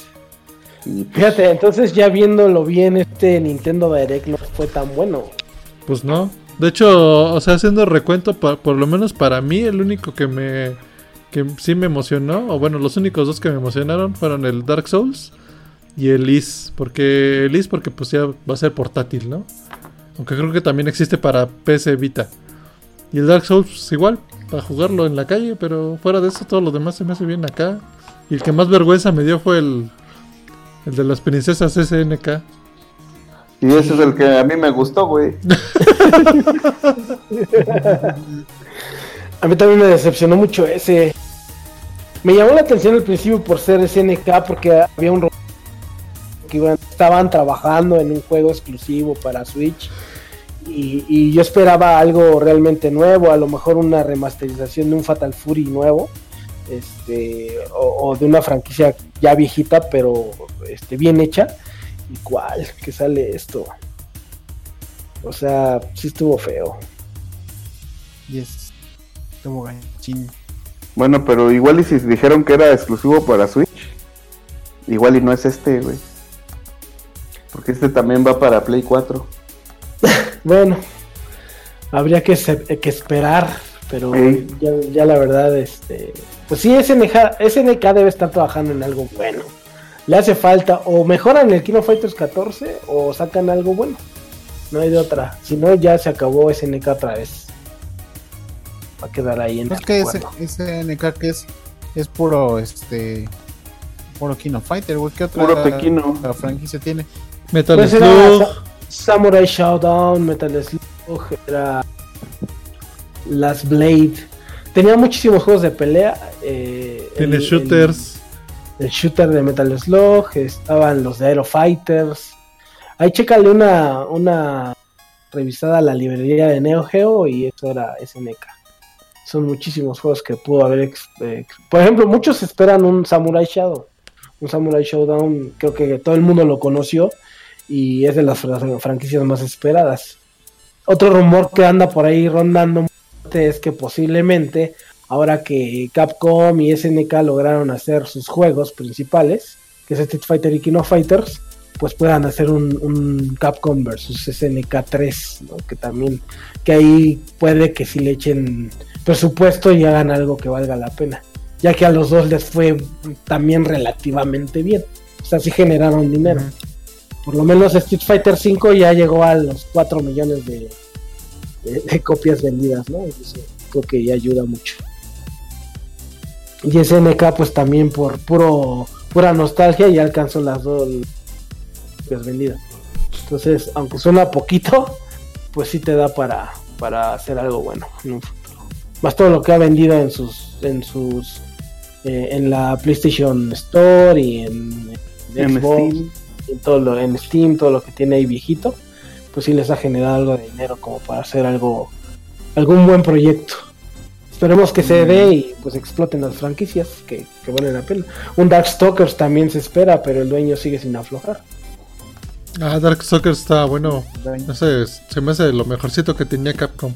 Y, pues, Fíjate, entonces ya viéndolo bien, este Nintendo Direct no fue tan bueno. Pues no. De hecho, o sea, haciendo recuento, por lo menos para mí, el único que me. que sí me emocionó, o bueno, los únicos dos que me emocionaron fueron el Dark Souls y el Is. Porque el Is, porque pues ya va a ser portátil, ¿no? Aunque creo que también existe para PC Vita. Y el Dark Souls, pues igual, para jugarlo en la calle, pero fuera de eso, todo lo demás se me hace bien acá. Y el que más vergüenza me dio fue el. el de las princesas SNK. y ese es el que a mí me gustó, güey. A mí también me decepcionó mucho ese. Me llamó la atención al principio por ser SNK porque había un que iban, estaban trabajando en un juego exclusivo para Switch y, yo esperaba algo realmente nuevo, a lo mejor una remasterización de un Fatal Fury nuevo, este, o, o de una franquicia ya viejita pero este, bien hecha. ¿Y cuál? Que sale esto. O sea, sí estuvo feo. Y es como ganchín. Bueno, pero igual y si dijeron que era exclusivo para Switch, igual y no es este, güey. Porque este también va para Play 4. Bueno, habría que, que esperar, pero ya la verdad, este, pues sí, SNK, SNK debe estar trabajando en algo bueno. Le hace falta, o mejoran el Kino Fighters 14 o sacan algo bueno. No hay de otra. Si no, ya se acabó SNK otra vez. Va a quedar ahí en Es el que ese, NK que es, es puro este puro Kino Fighter, güey. ¿Qué otra Puro Tequino. la franquicia tiene? Metal Pues era Slug. Sa- Samurai Showdown, Metal Slug, era Last Blade. Tenía muchísimos juegos de pelea. eh, Tiene el- shooters. El, el shooter de Metal Slug, estaban los de Aero Fighters. Ahí chécale una, una revisada a la librería de Neo Geo y eso era SNK. Son muchísimos juegos que pudo haber. por ejemplo, muchos esperan un Samurai Shadow. Un Samurai Showdown, creo que todo el mundo lo conoció y es de las fran- franquicias más esperadas. Otro rumor que anda por ahí rondando es que posiblemente, ahora que Capcom y SNK lograron hacer sus juegos principales, que es Street Fighter y Kino Fighters, pues puedan hacer un, un Capcom versus SNK 3, ¿no? que también, que ahí puede que si le echen presupuesto y hagan algo que valga la pena, ya que a los dos les fue también relativamente bien, o sea, sí generaron dinero. Por lo menos Street Fighter 5 ya llegó a los 4 millones de, de- de copias vendidas, ¿no? Eso creo que ya ayuda mucho. Y SNK pues también por puro pura nostalgia ya alcanzó las dos copias vendidas. Entonces, aunque suena poquito, pues sí te da para, para hacer algo bueno en un futuro. Más todo lo que ha vendido en sus en sus eh, en la PlayStation Store y en, Xbox, Steam. en todo lo, en Steam, todo lo que tiene ahí viejito, pues sí les ha generado algo de dinero como para hacer algo, algún buen proyecto. Esperemos que se dé y pues exploten las franquicias que, que valen la pena. Un Darkstalkers también se espera, pero el dueño sigue sin aflojar. Ah, Dark Soccer está bueno. No sé, se me hace lo mejorcito que tenía Capcom.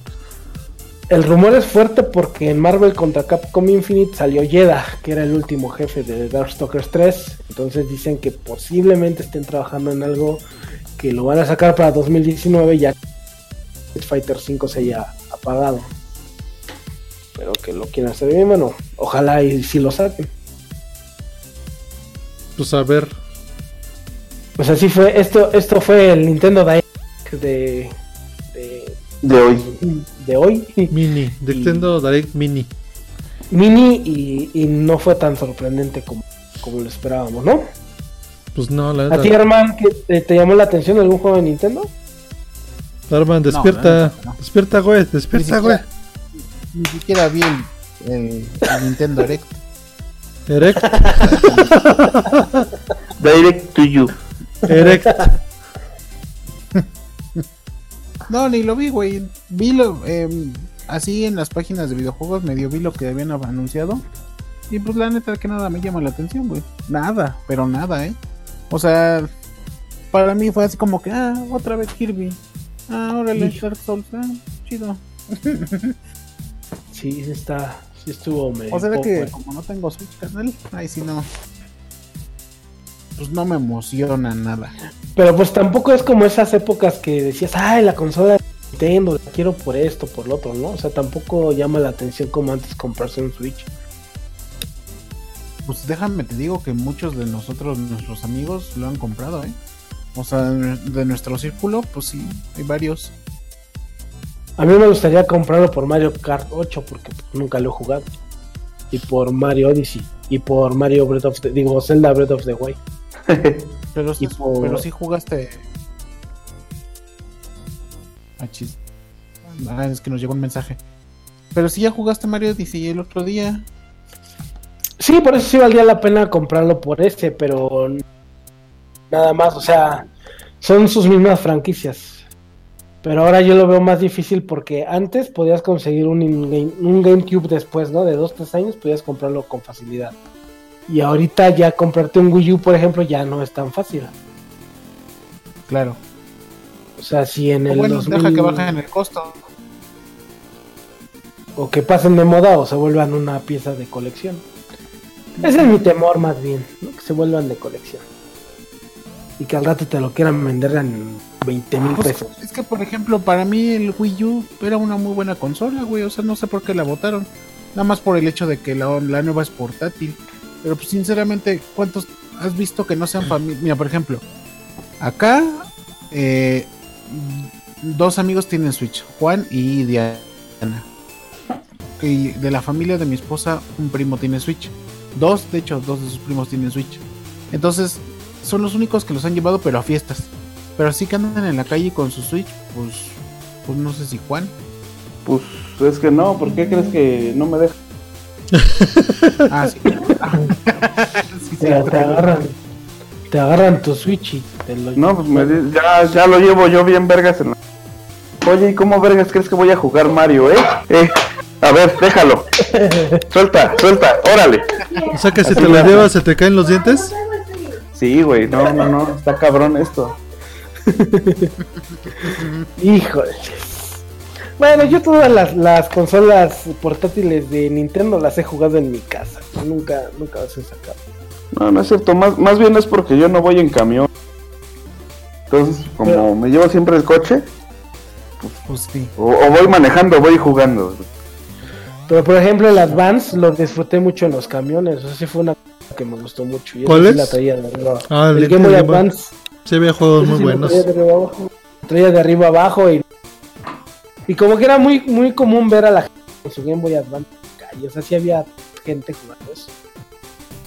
El rumor es fuerte porque en Marvel contra Capcom Infinite salió Yeda, que era el último jefe de Darkstalkers 3. Entonces dicen que posiblemente estén trabajando en algo que lo van a sacar para 2019 ya que Street Fighter 5 se haya apagado. Pero que lo quieran hacer bien, bueno, ojalá y si lo saquen. Pues a ver. Pues así fue, esto, esto fue el Nintendo Direct de, de De hoy. de hoy. Mini, Nintendo Direct Mini. Mini y, y no fue tan sorprendente como, como lo esperábamos, ¿no? Pues no, la ¿A ti. Arman, que te, te llamó la atención algún juego de Nintendo? Arman, despierta. no. Despierta, güey. Ni Despierta, güey. ni siquiera vi el, el- el Nintendo Direct. Erect. Direct to you. Erect. No, ni lo vi, güey. Vi lo, em, así en las páginas de videojuegos, medio vi lo que habían anunciado. Y pues la neta que nada me llama la atención, güey. Nada, pero nada, ¿eh? O sea, para mí fue así como que, ah, otra vez Kirby. Ah, órale, Dark Souls, ah, chido. Sí, sí está. Sí estuvo medio. O sea, poco, que eh. como no tengo Switch, carnal, ahí sí no. Pues no me emociona nada. Pero pues tampoco es como esas épocas que decías, ay, la consola de Nintendo, la quiero por esto, por lo otro, ¿no? O sea, tampoco llama la atención como antes comprarse un Switch. Pues déjame te digo que muchos de nosotros, nuestros amigos, lo han comprado, ¿eh? O sea, de nuestro círculo, pues sí, hay varios. A mí me gustaría comprarlo por Mario Kart 8 porque pues, nunca lo he jugado. Y por Mario Odyssey. Y por Mario Breath of the... Digo, Zelda Breath of the Wild. Pero, sí- Y por- pero sí jugaste. Ah, chis. Ah, es que nos llegó un mensaje. Pero sí ya jugaste Mario Odyssey el otro día. Sí, por eso sí valdría la pena comprarlo por este, pero nada más, o sea, son sus mismas franquicias. Pero ahora yo lo veo más difícil porque antes podías conseguir un, un GameCube después, ¿no? De dos, tres años podías comprarlo con facilidad. Y ahorita ya comprarte un Wii U, por ejemplo, ya no es tan fácil. Claro. O sea, si en el bueno, 2000 deja que bajen el costo. o que pasen de moda o se vuelvan una pieza de colección. Ese es mi temor más bien, ¿no? que se vuelvan de colección. Y que al rato te lo quieran vender en 20 mil Pues, pesos. es que, por ejemplo, para mí el Wii U era una muy buena consola, güey. O sea, no sé por qué la votaron. Nada más por el hecho de que la, la nueva es portátil. Pero, pues, sinceramente, ¿cuántos has visto que no sean familia? Mira, por ejemplo, acá eh, dos amigos tienen Switch, Juan y Diana. Y de la familia de mi esposa, un primo tiene Switch. Dos, de hecho, dos de sus primos tienen Switch. Entonces, son los únicos que los han llevado, pero a fiestas. Pero así que andan en la calle con su Switch, pues, pues no sé si Juan. Pues es que no, ¿por qué crees que no me deja? Ah, sí. Sí, sí, Te, te agarran, te agarran tu Switch y te lo No, pues me di- ya, ya lo llevo yo bien vergas en la... Oye, ¿y cómo vergas crees que voy a jugar Mario, eh? Eh, a ver, déjalo. Suelta, suelta, órale. O sea que si Así te lo llevas, se te caen los dientes. Sí, güey, no, no, no, está cabrón esto. Híjole. Bueno, yo todas las, las consolas portátiles de Nintendo las he jugado en mi casa. Nunca, nunca las he sacado. No, no es cierto, más, más bien es porque yo no voy en camión. Entonces, como Pero- me llevo siempre el coche, Pues sí. o, o voy manejando, voy jugando. Pero por ejemplo el Advance lo disfruté mucho en los camiones. O sea, sí fue una cosa que me gustó mucho. Y ¿Cuál es? la traía de arriba. Ah, el el Game Boy. Advance. Sí, había juegos muy buenos. Traía de arriba abajo. Traía de arriba abajo y, y como que era muy, muy común ver a la gente con su Game Boy Advance en la calle. O sea, sí había gente jugando eso.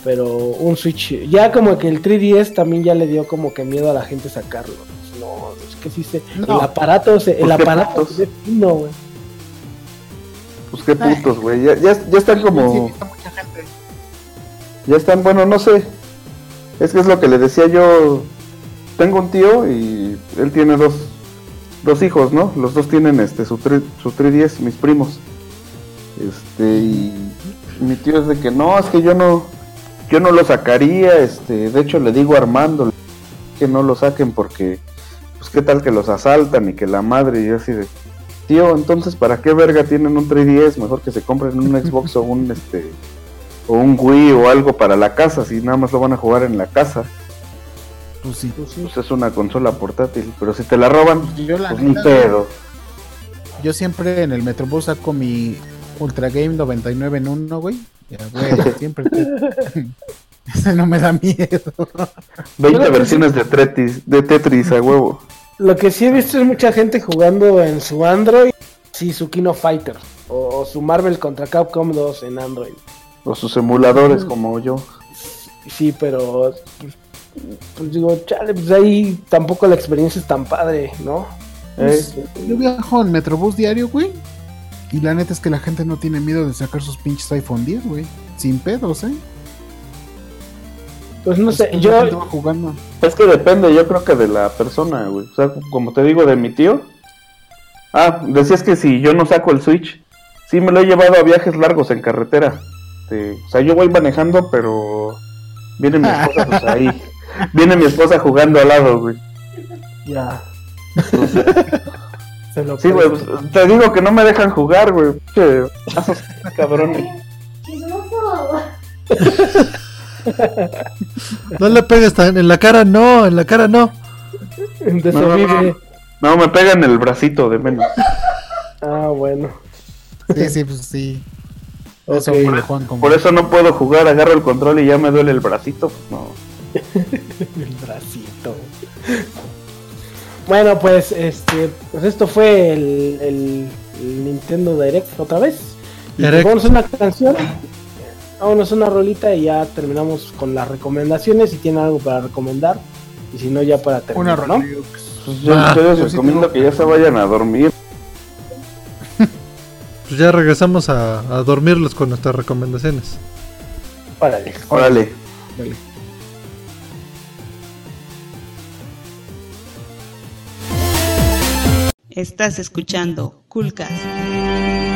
Pero un Switch, ya como que el 3DS también ya le dio como que miedo a la gente sacarlo. No, es que sí se, No. el aparato, se, el Pues aparato se ve fino, güey. Pues qué putos, güey. Ya, ya, ya están como... está mucha gente. Ya están, bueno, no sé. Es que es lo que le decía yo. Tengo un tío y él tiene dos, dos hijos, ¿no? Los dos tienen este su, tri- su 3DS, mis primos. Este, y mi tío es de que no, es que yo no, yo no lo sacaría, este, de hecho le digo Armando que no lo saquen porque, pues qué tal que los asaltan y que la madre y así de, tío, entonces para qué verga tienen un 3DS, mejor que se compren un Xbox o un este, o un Wii o algo para la casa, si nada más lo van a jugar en la casa, Pues sí. pues es una consola portátil, pero si te la roban, Yo la pues ni pedo. Yo siempre en el Metrobús saco mi Ultra Game 99 en uno, güey. Ya, güey, siempre. Ese no me da miedo. 20 versiones de Tetris, de Tetris a huevo. Lo que sí he visto es mucha gente jugando en su Android, sí, su Kino Fighter. O, o su Marvel contra Capcom 2 en Android. O sus emuladores como yo. Sí, pero. Pues digo, chale, pues ahí tampoco la experiencia es tan padre, ¿no? Eh, Yo viajo en Metrobús diario, güey. Y la neta es que la gente no tiene miedo de sacar sus pinches iPhone 10, güey. Sin pedos, ¿eh? Pues no sé, yo. jugando. Es que depende, yo creo que de la persona, güey. O sea, como te digo, de mi tío. Ah, decías que si yo no saco el Switch, sí me lo he llevado a viajes largos en carretera. O sea, yo voy manejando, pero viene mi esposa, pues ahí. Viene mi esposa jugando al lado, güey. Ya. Se lo Sí, güey, pues, te digo que no me dejan jugar, güey. Che, cabrones. No le pegues tan en la cara, no, en la cara no. De No, no, no. No, me pegan el bracito de menos. Ah, bueno. Sí, sí, pues sí. Ok. Eso Juan, como- Por eso no puedo jugar, agarro el control y ya me duele el bracito. Pues no. El bracito. Bueno, pues este, pues esto fue el, el- el Nintendo Direct otra vez. Direct. Vamos a una canción, vámonos a una rolita y ya terminamos con las recomendaciones. Si tienen algo para recomendar y si no ya para Una terminar, ¿no? rolilla. Pues yo, Ah, yo les sí recomiendo que ya se vayan a dormir. Pues ya regresamos a, a dormirlos con nuestras recomendaciones. Órale. Órale. Estás escuchando Coolcast.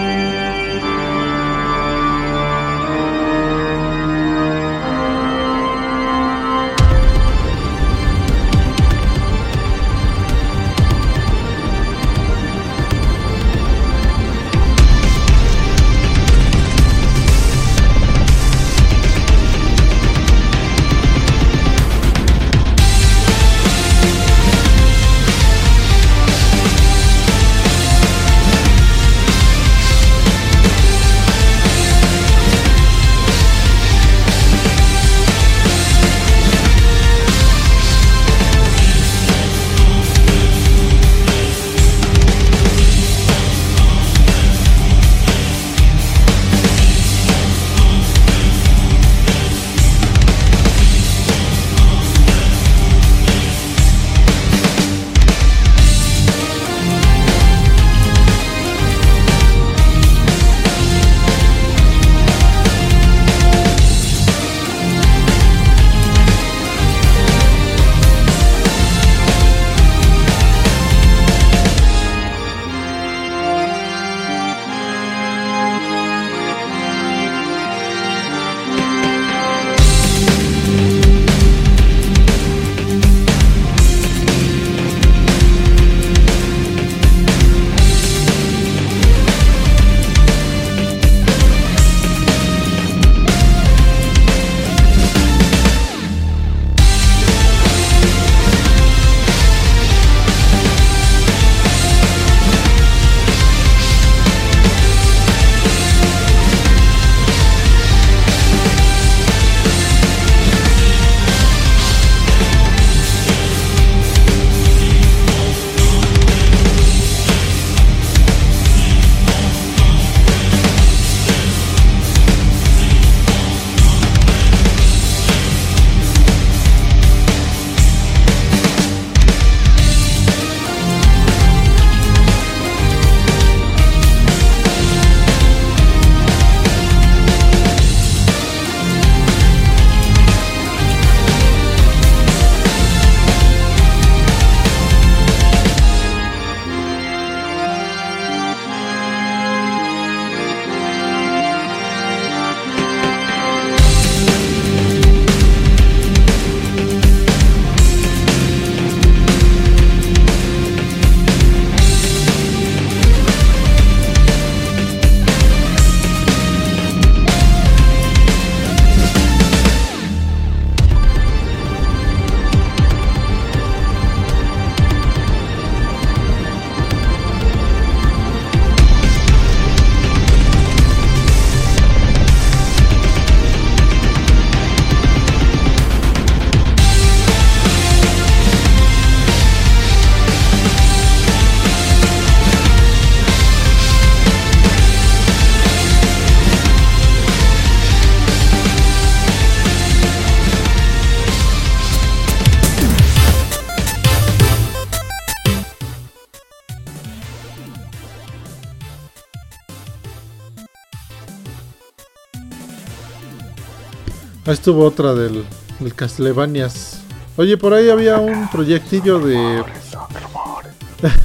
Ahí estuvo otra del, del Castlevanias. Oye, por ahí había un proyectillo de.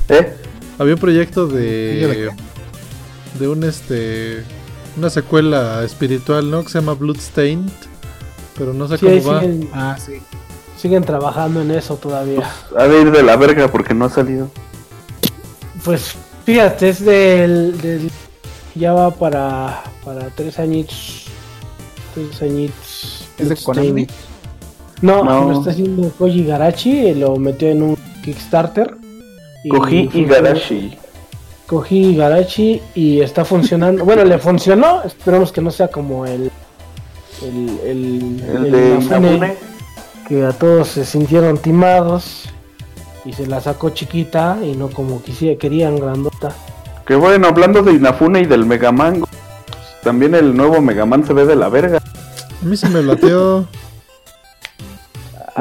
¿Eh? Había un proyecto de. De un este. Una secuela espiritual, ¿no? Que se llama Bloodstained. Pero no sé Sí, cómo va. siguen, Ah, sí. siguen trabajando en eso todavía. Ha de ir de la verga porque no ha salido. Pues fíjate, es del, del- ya va para, para tres añitos. Tres añitos. ¿Es de Konami? No, No. lo está haciendo Koji Garachi, lo metió en un Kickstarter. y Cogí fue- Igarashi. Cogí Garachi y está funcionando. bueno, le funcionó. Esperemos que no sea como el. El, el, El el de Inafune, Inafune. que a todos se sintieron timados y se la sacó chiquita y no como quisiera, querían grandota. Que bueno, hablando de Inafune y del Megaman, también el nuevo Megaman se ve de la verga. A mí se me lateó.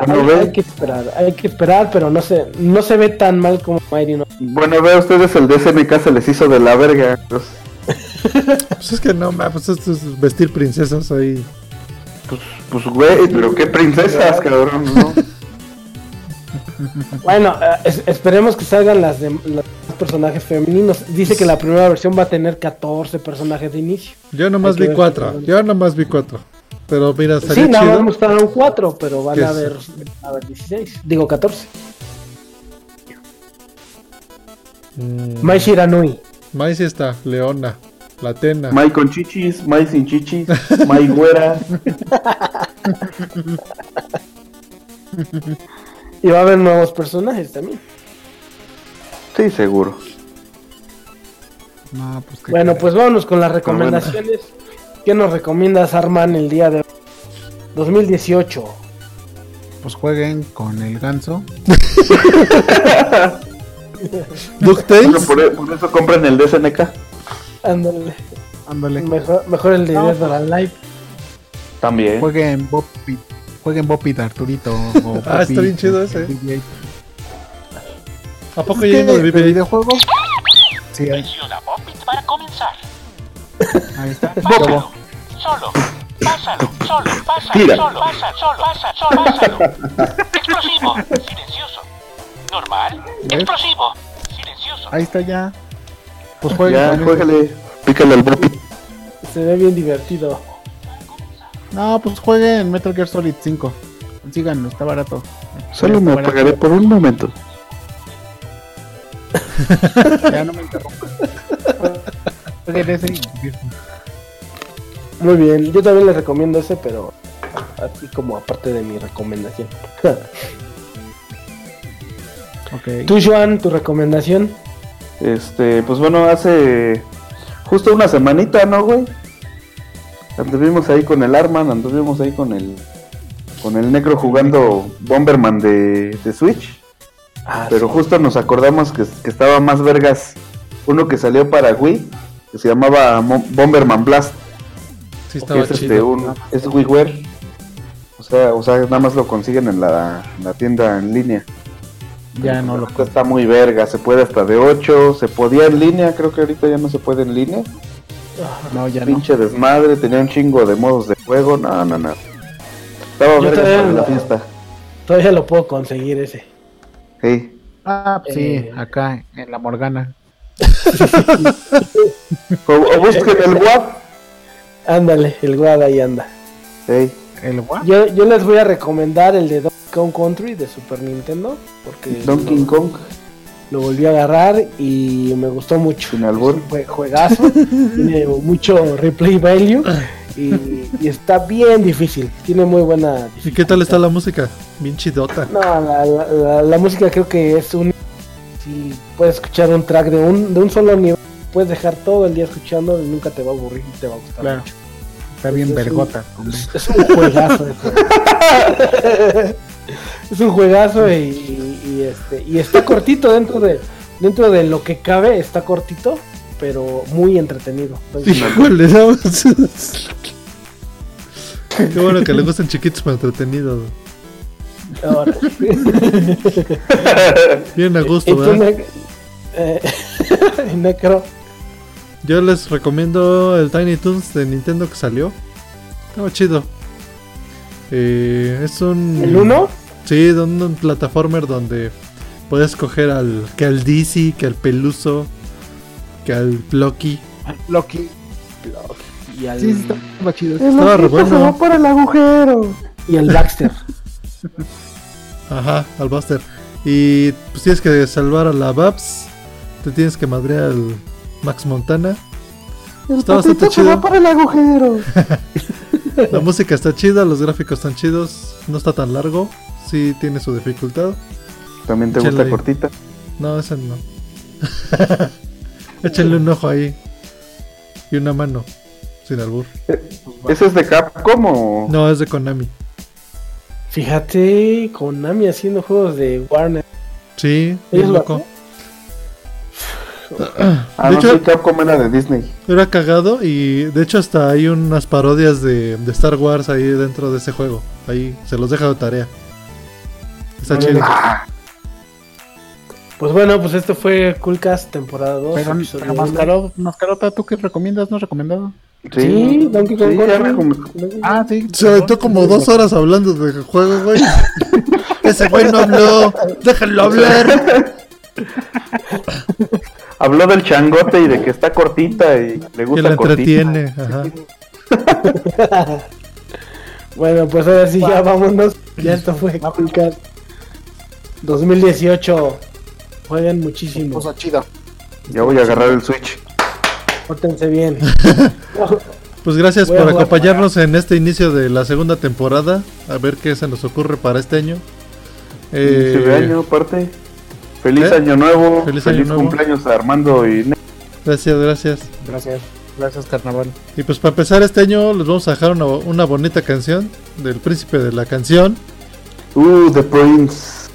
Bueno, hay, ve. hay que esperar, hay que esperar, pero no se, no se ve tan mal como Mighty no. Bueno, vea ustedes, el de SNK se les hizo de la verga. Pues, Pues es que no, ma, pues esto es vestir princesas ahí. pues, pues, güey, pero qué princesas, cabrón, ¿no? Bueno, eh, es- esperemos que salgan las de los personajes femeninos. Dice que la primera versión va a tener 14 personajes de inicio. Yo nomás vi ver cuatro. si- Yo nomás vi cuatro. Pero mira, Sí, nada más mostraron 4, pero van ¿Qué a haber, a haber 16. Digo 14. Mm, Mai Shiranui. Mai sí está. Leona. Latena. Mai con chichis, Mai sin chichis, Mai güera. Y va a haber nuevos personajes también. Sí, seguro. No, pues. Bueno, pues vámonos con las bueno. recomendaciones. ¿Qué nos recomiendas, Arman, el día de hoy? 2018. Pues jueguen con el ganso. DuckTales. Bueno, por, e- por eso compren el de SNK. Ándale. Ándale. Mejor, mejor el de No, or Alive. También. Jueguen Bopit. Jueguen Bopit Arturito. O Ah, está bien chido ese. BB-8. ¿A poco ya de ¿De BB-8? videojuego? Sí, para comenzar. Ahí está. Pásalo. Solo. Pásalo. Solo. Pásalo. Tira. Solo. Pasa. Solo. Pasa. Solo. Pásalo. Explosivo. Silencioso. Normal. Explosivo. Silencioso. Ahí está ya. Pues jueguen Ya, juégale. Pícale al Bopi. Se ve bien divertido. No, pues jueguen Metal Gear Solid 5. Síganlo, está barato. Solo Está me barato. apagaré por un momento. Ya no me interrumpan. Jueguen ese y diviértanse. Muy bien, yo también les recomiendo ese, pero así como aparte de mi recomendación. Ok. Tú, Joan, tu recomendación. Este, pues bueno, hace justo una semanita, ¿no, güey? Anduvimos ahí con el Arman, anduvimos ahí con el con el Necro jugando Bomberman de, de Switch. Ah, Pero justo nos acordamos que, que estaba más vergas uno que salió para Wii, que se llamaba Mo- Bomberman Blast, Sí, que estaba es, este, chido. un, es WiiWare. O sea, o sea, nada más lo consiguen en la, en la tienda en línea. Ya no lo Ahorita Está muy verga, se puede hasta de 8, se podía en línea, creo que ahorita ya no se puede en línea. No, ya no. Pinche desmadre, tenía un chingo de modos de juego, no, no, no. Estaba Yo verga para la fiesta. Todavía lo puedo conseguir ese. Sí. Ah, pues sí, Eh. acá en la Morgana. O, o busquen el WAP. Ándale, el Guada ahí anda. Sí. ¿El what? Yo, yo les voy a recomendar el de Donkey Kong Country de Super Nintendo, porque Donkey lo, Kong. lo volví a agarrar y me gustó mucho. Sin albur. Jue- juegazo, tiene mucho replay value y, y está bien difícil. Tiene muy buena ¿Y qué tal está la música? Bien chidota. No, la, la- la- la música creo que es un... Si puedes escuchar un track de un, de un solo nivel, puedes dejar todo el día escuchando y nunca te va a aburrir y te va a gustar Claro. mucho. Está bien Es un- vergota. hombre. Es un juegazo. es un juegazo y, y- y este y está cortito dentro de dentro de lo que cabe, está cortito, pero muy entretenido. Entonces, Híjole, no. Qué bueno que le gustan chiquitos pero entretenidos. Ahora. Bien a gusto, ¿verdad? Ne- eh, Necro, Yo les recomiendo el Tiny Toons de Nintendo que salió. Estaba chido. Eh, es un. ¿El 1? Sí, un, un plataformer donde puedes escoger al. que al Dizzy, que al Peluso, que al Blocky. Loki. Y al, Sí, sí, estaba chido. Estaba re bueno. por el agujero. Y el Baxter. Ajá, al Buster. Y pues tienes que salvar a la Babs. Te tienes que madrear al Max Montana. Está bastante chido. el agujero. La música está chida, los gráficos están chidos. No está tan largo. Sí tiene su dificultad. También te Échale gusta ahí. cortita. No, ese no. Échenle un ojo ahí. Y una mano. Sin albur. ¿Ese es de Capcom o...? No, es de Konami. Fíjate, Konami haciendo juegos de Warner. Sí, ¿Ellos bien lo loco. Ah, de no, hecho- sí, Capcom era de Disney. Era cagado y de hecho hasta hay unas parodias de, de Star Wars ahí dentro de ese juego. Ahí se los deja de tarea. Está chido. Pues bueno, pues esto fue Coolcast temporada 2. Pero, pero. Mascaro- Mascarota, ¿tú qué recomiendas? ¿No has recomendado? Sí, Donkey Kong Sí, Country. recom- Ah, sí. Se aventó como dos horas hablando del juego, güey. Ese güey no habló. Déjenlo hablar. Habló del changote y de que está cortita y le Que gusta la cortita. entretiene. Ajá. Bueno, pues ahora sí, ya vámonos. Ya esto fue Coolcast 2018. Jueguen muchísimo. Cosa chida. Ya voy a agarrar el Switch. Pórtense bien. Pues gracias Voy por acompañarnos en este inicio de la segunda temporada. A ver qué se nos ocurre para este año. Eh, de año, aparte. Feliz ¿Eh? año nuevo. Feliz Feliz, año nuevo. cumpleaños a Armando y Gracias, gracias. Gracias. Gracias, carnaval. Y pues para empezar este año les vamos a dejar una, una bonita canción del príncipe de la canción. Uh, The Prince.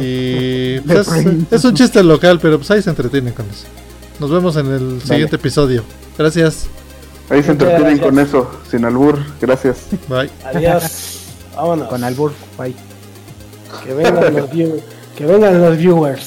Y pues, es, es un chiste local, pero pues ahí se entretienen con eso. Nos vemos en el siguiente episodio. Gracias. Ahí se entretienen con eso, sin albur. Gracias. Bye. Adiós. Vámonos. Con albur. Bye. Que vengan los viewers. Que vengan los viewers.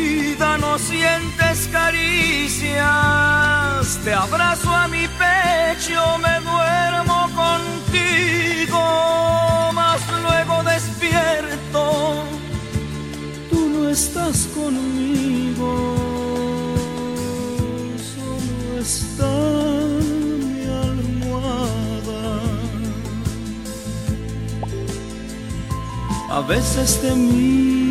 no sientes caricias, te abrazo a mi pecho, me duermo contigo, mas luego despierto tú no estás conmigo, solo está mi almohada. A veces te miro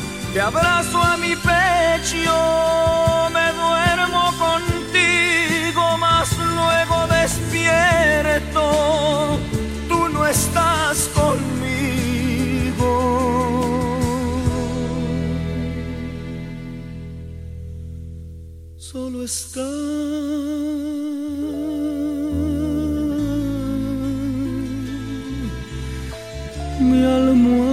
te abrazo a mi pecho, me duermo contigo, mas luego despierto, tú no estás conmigo. Solo está mi almohada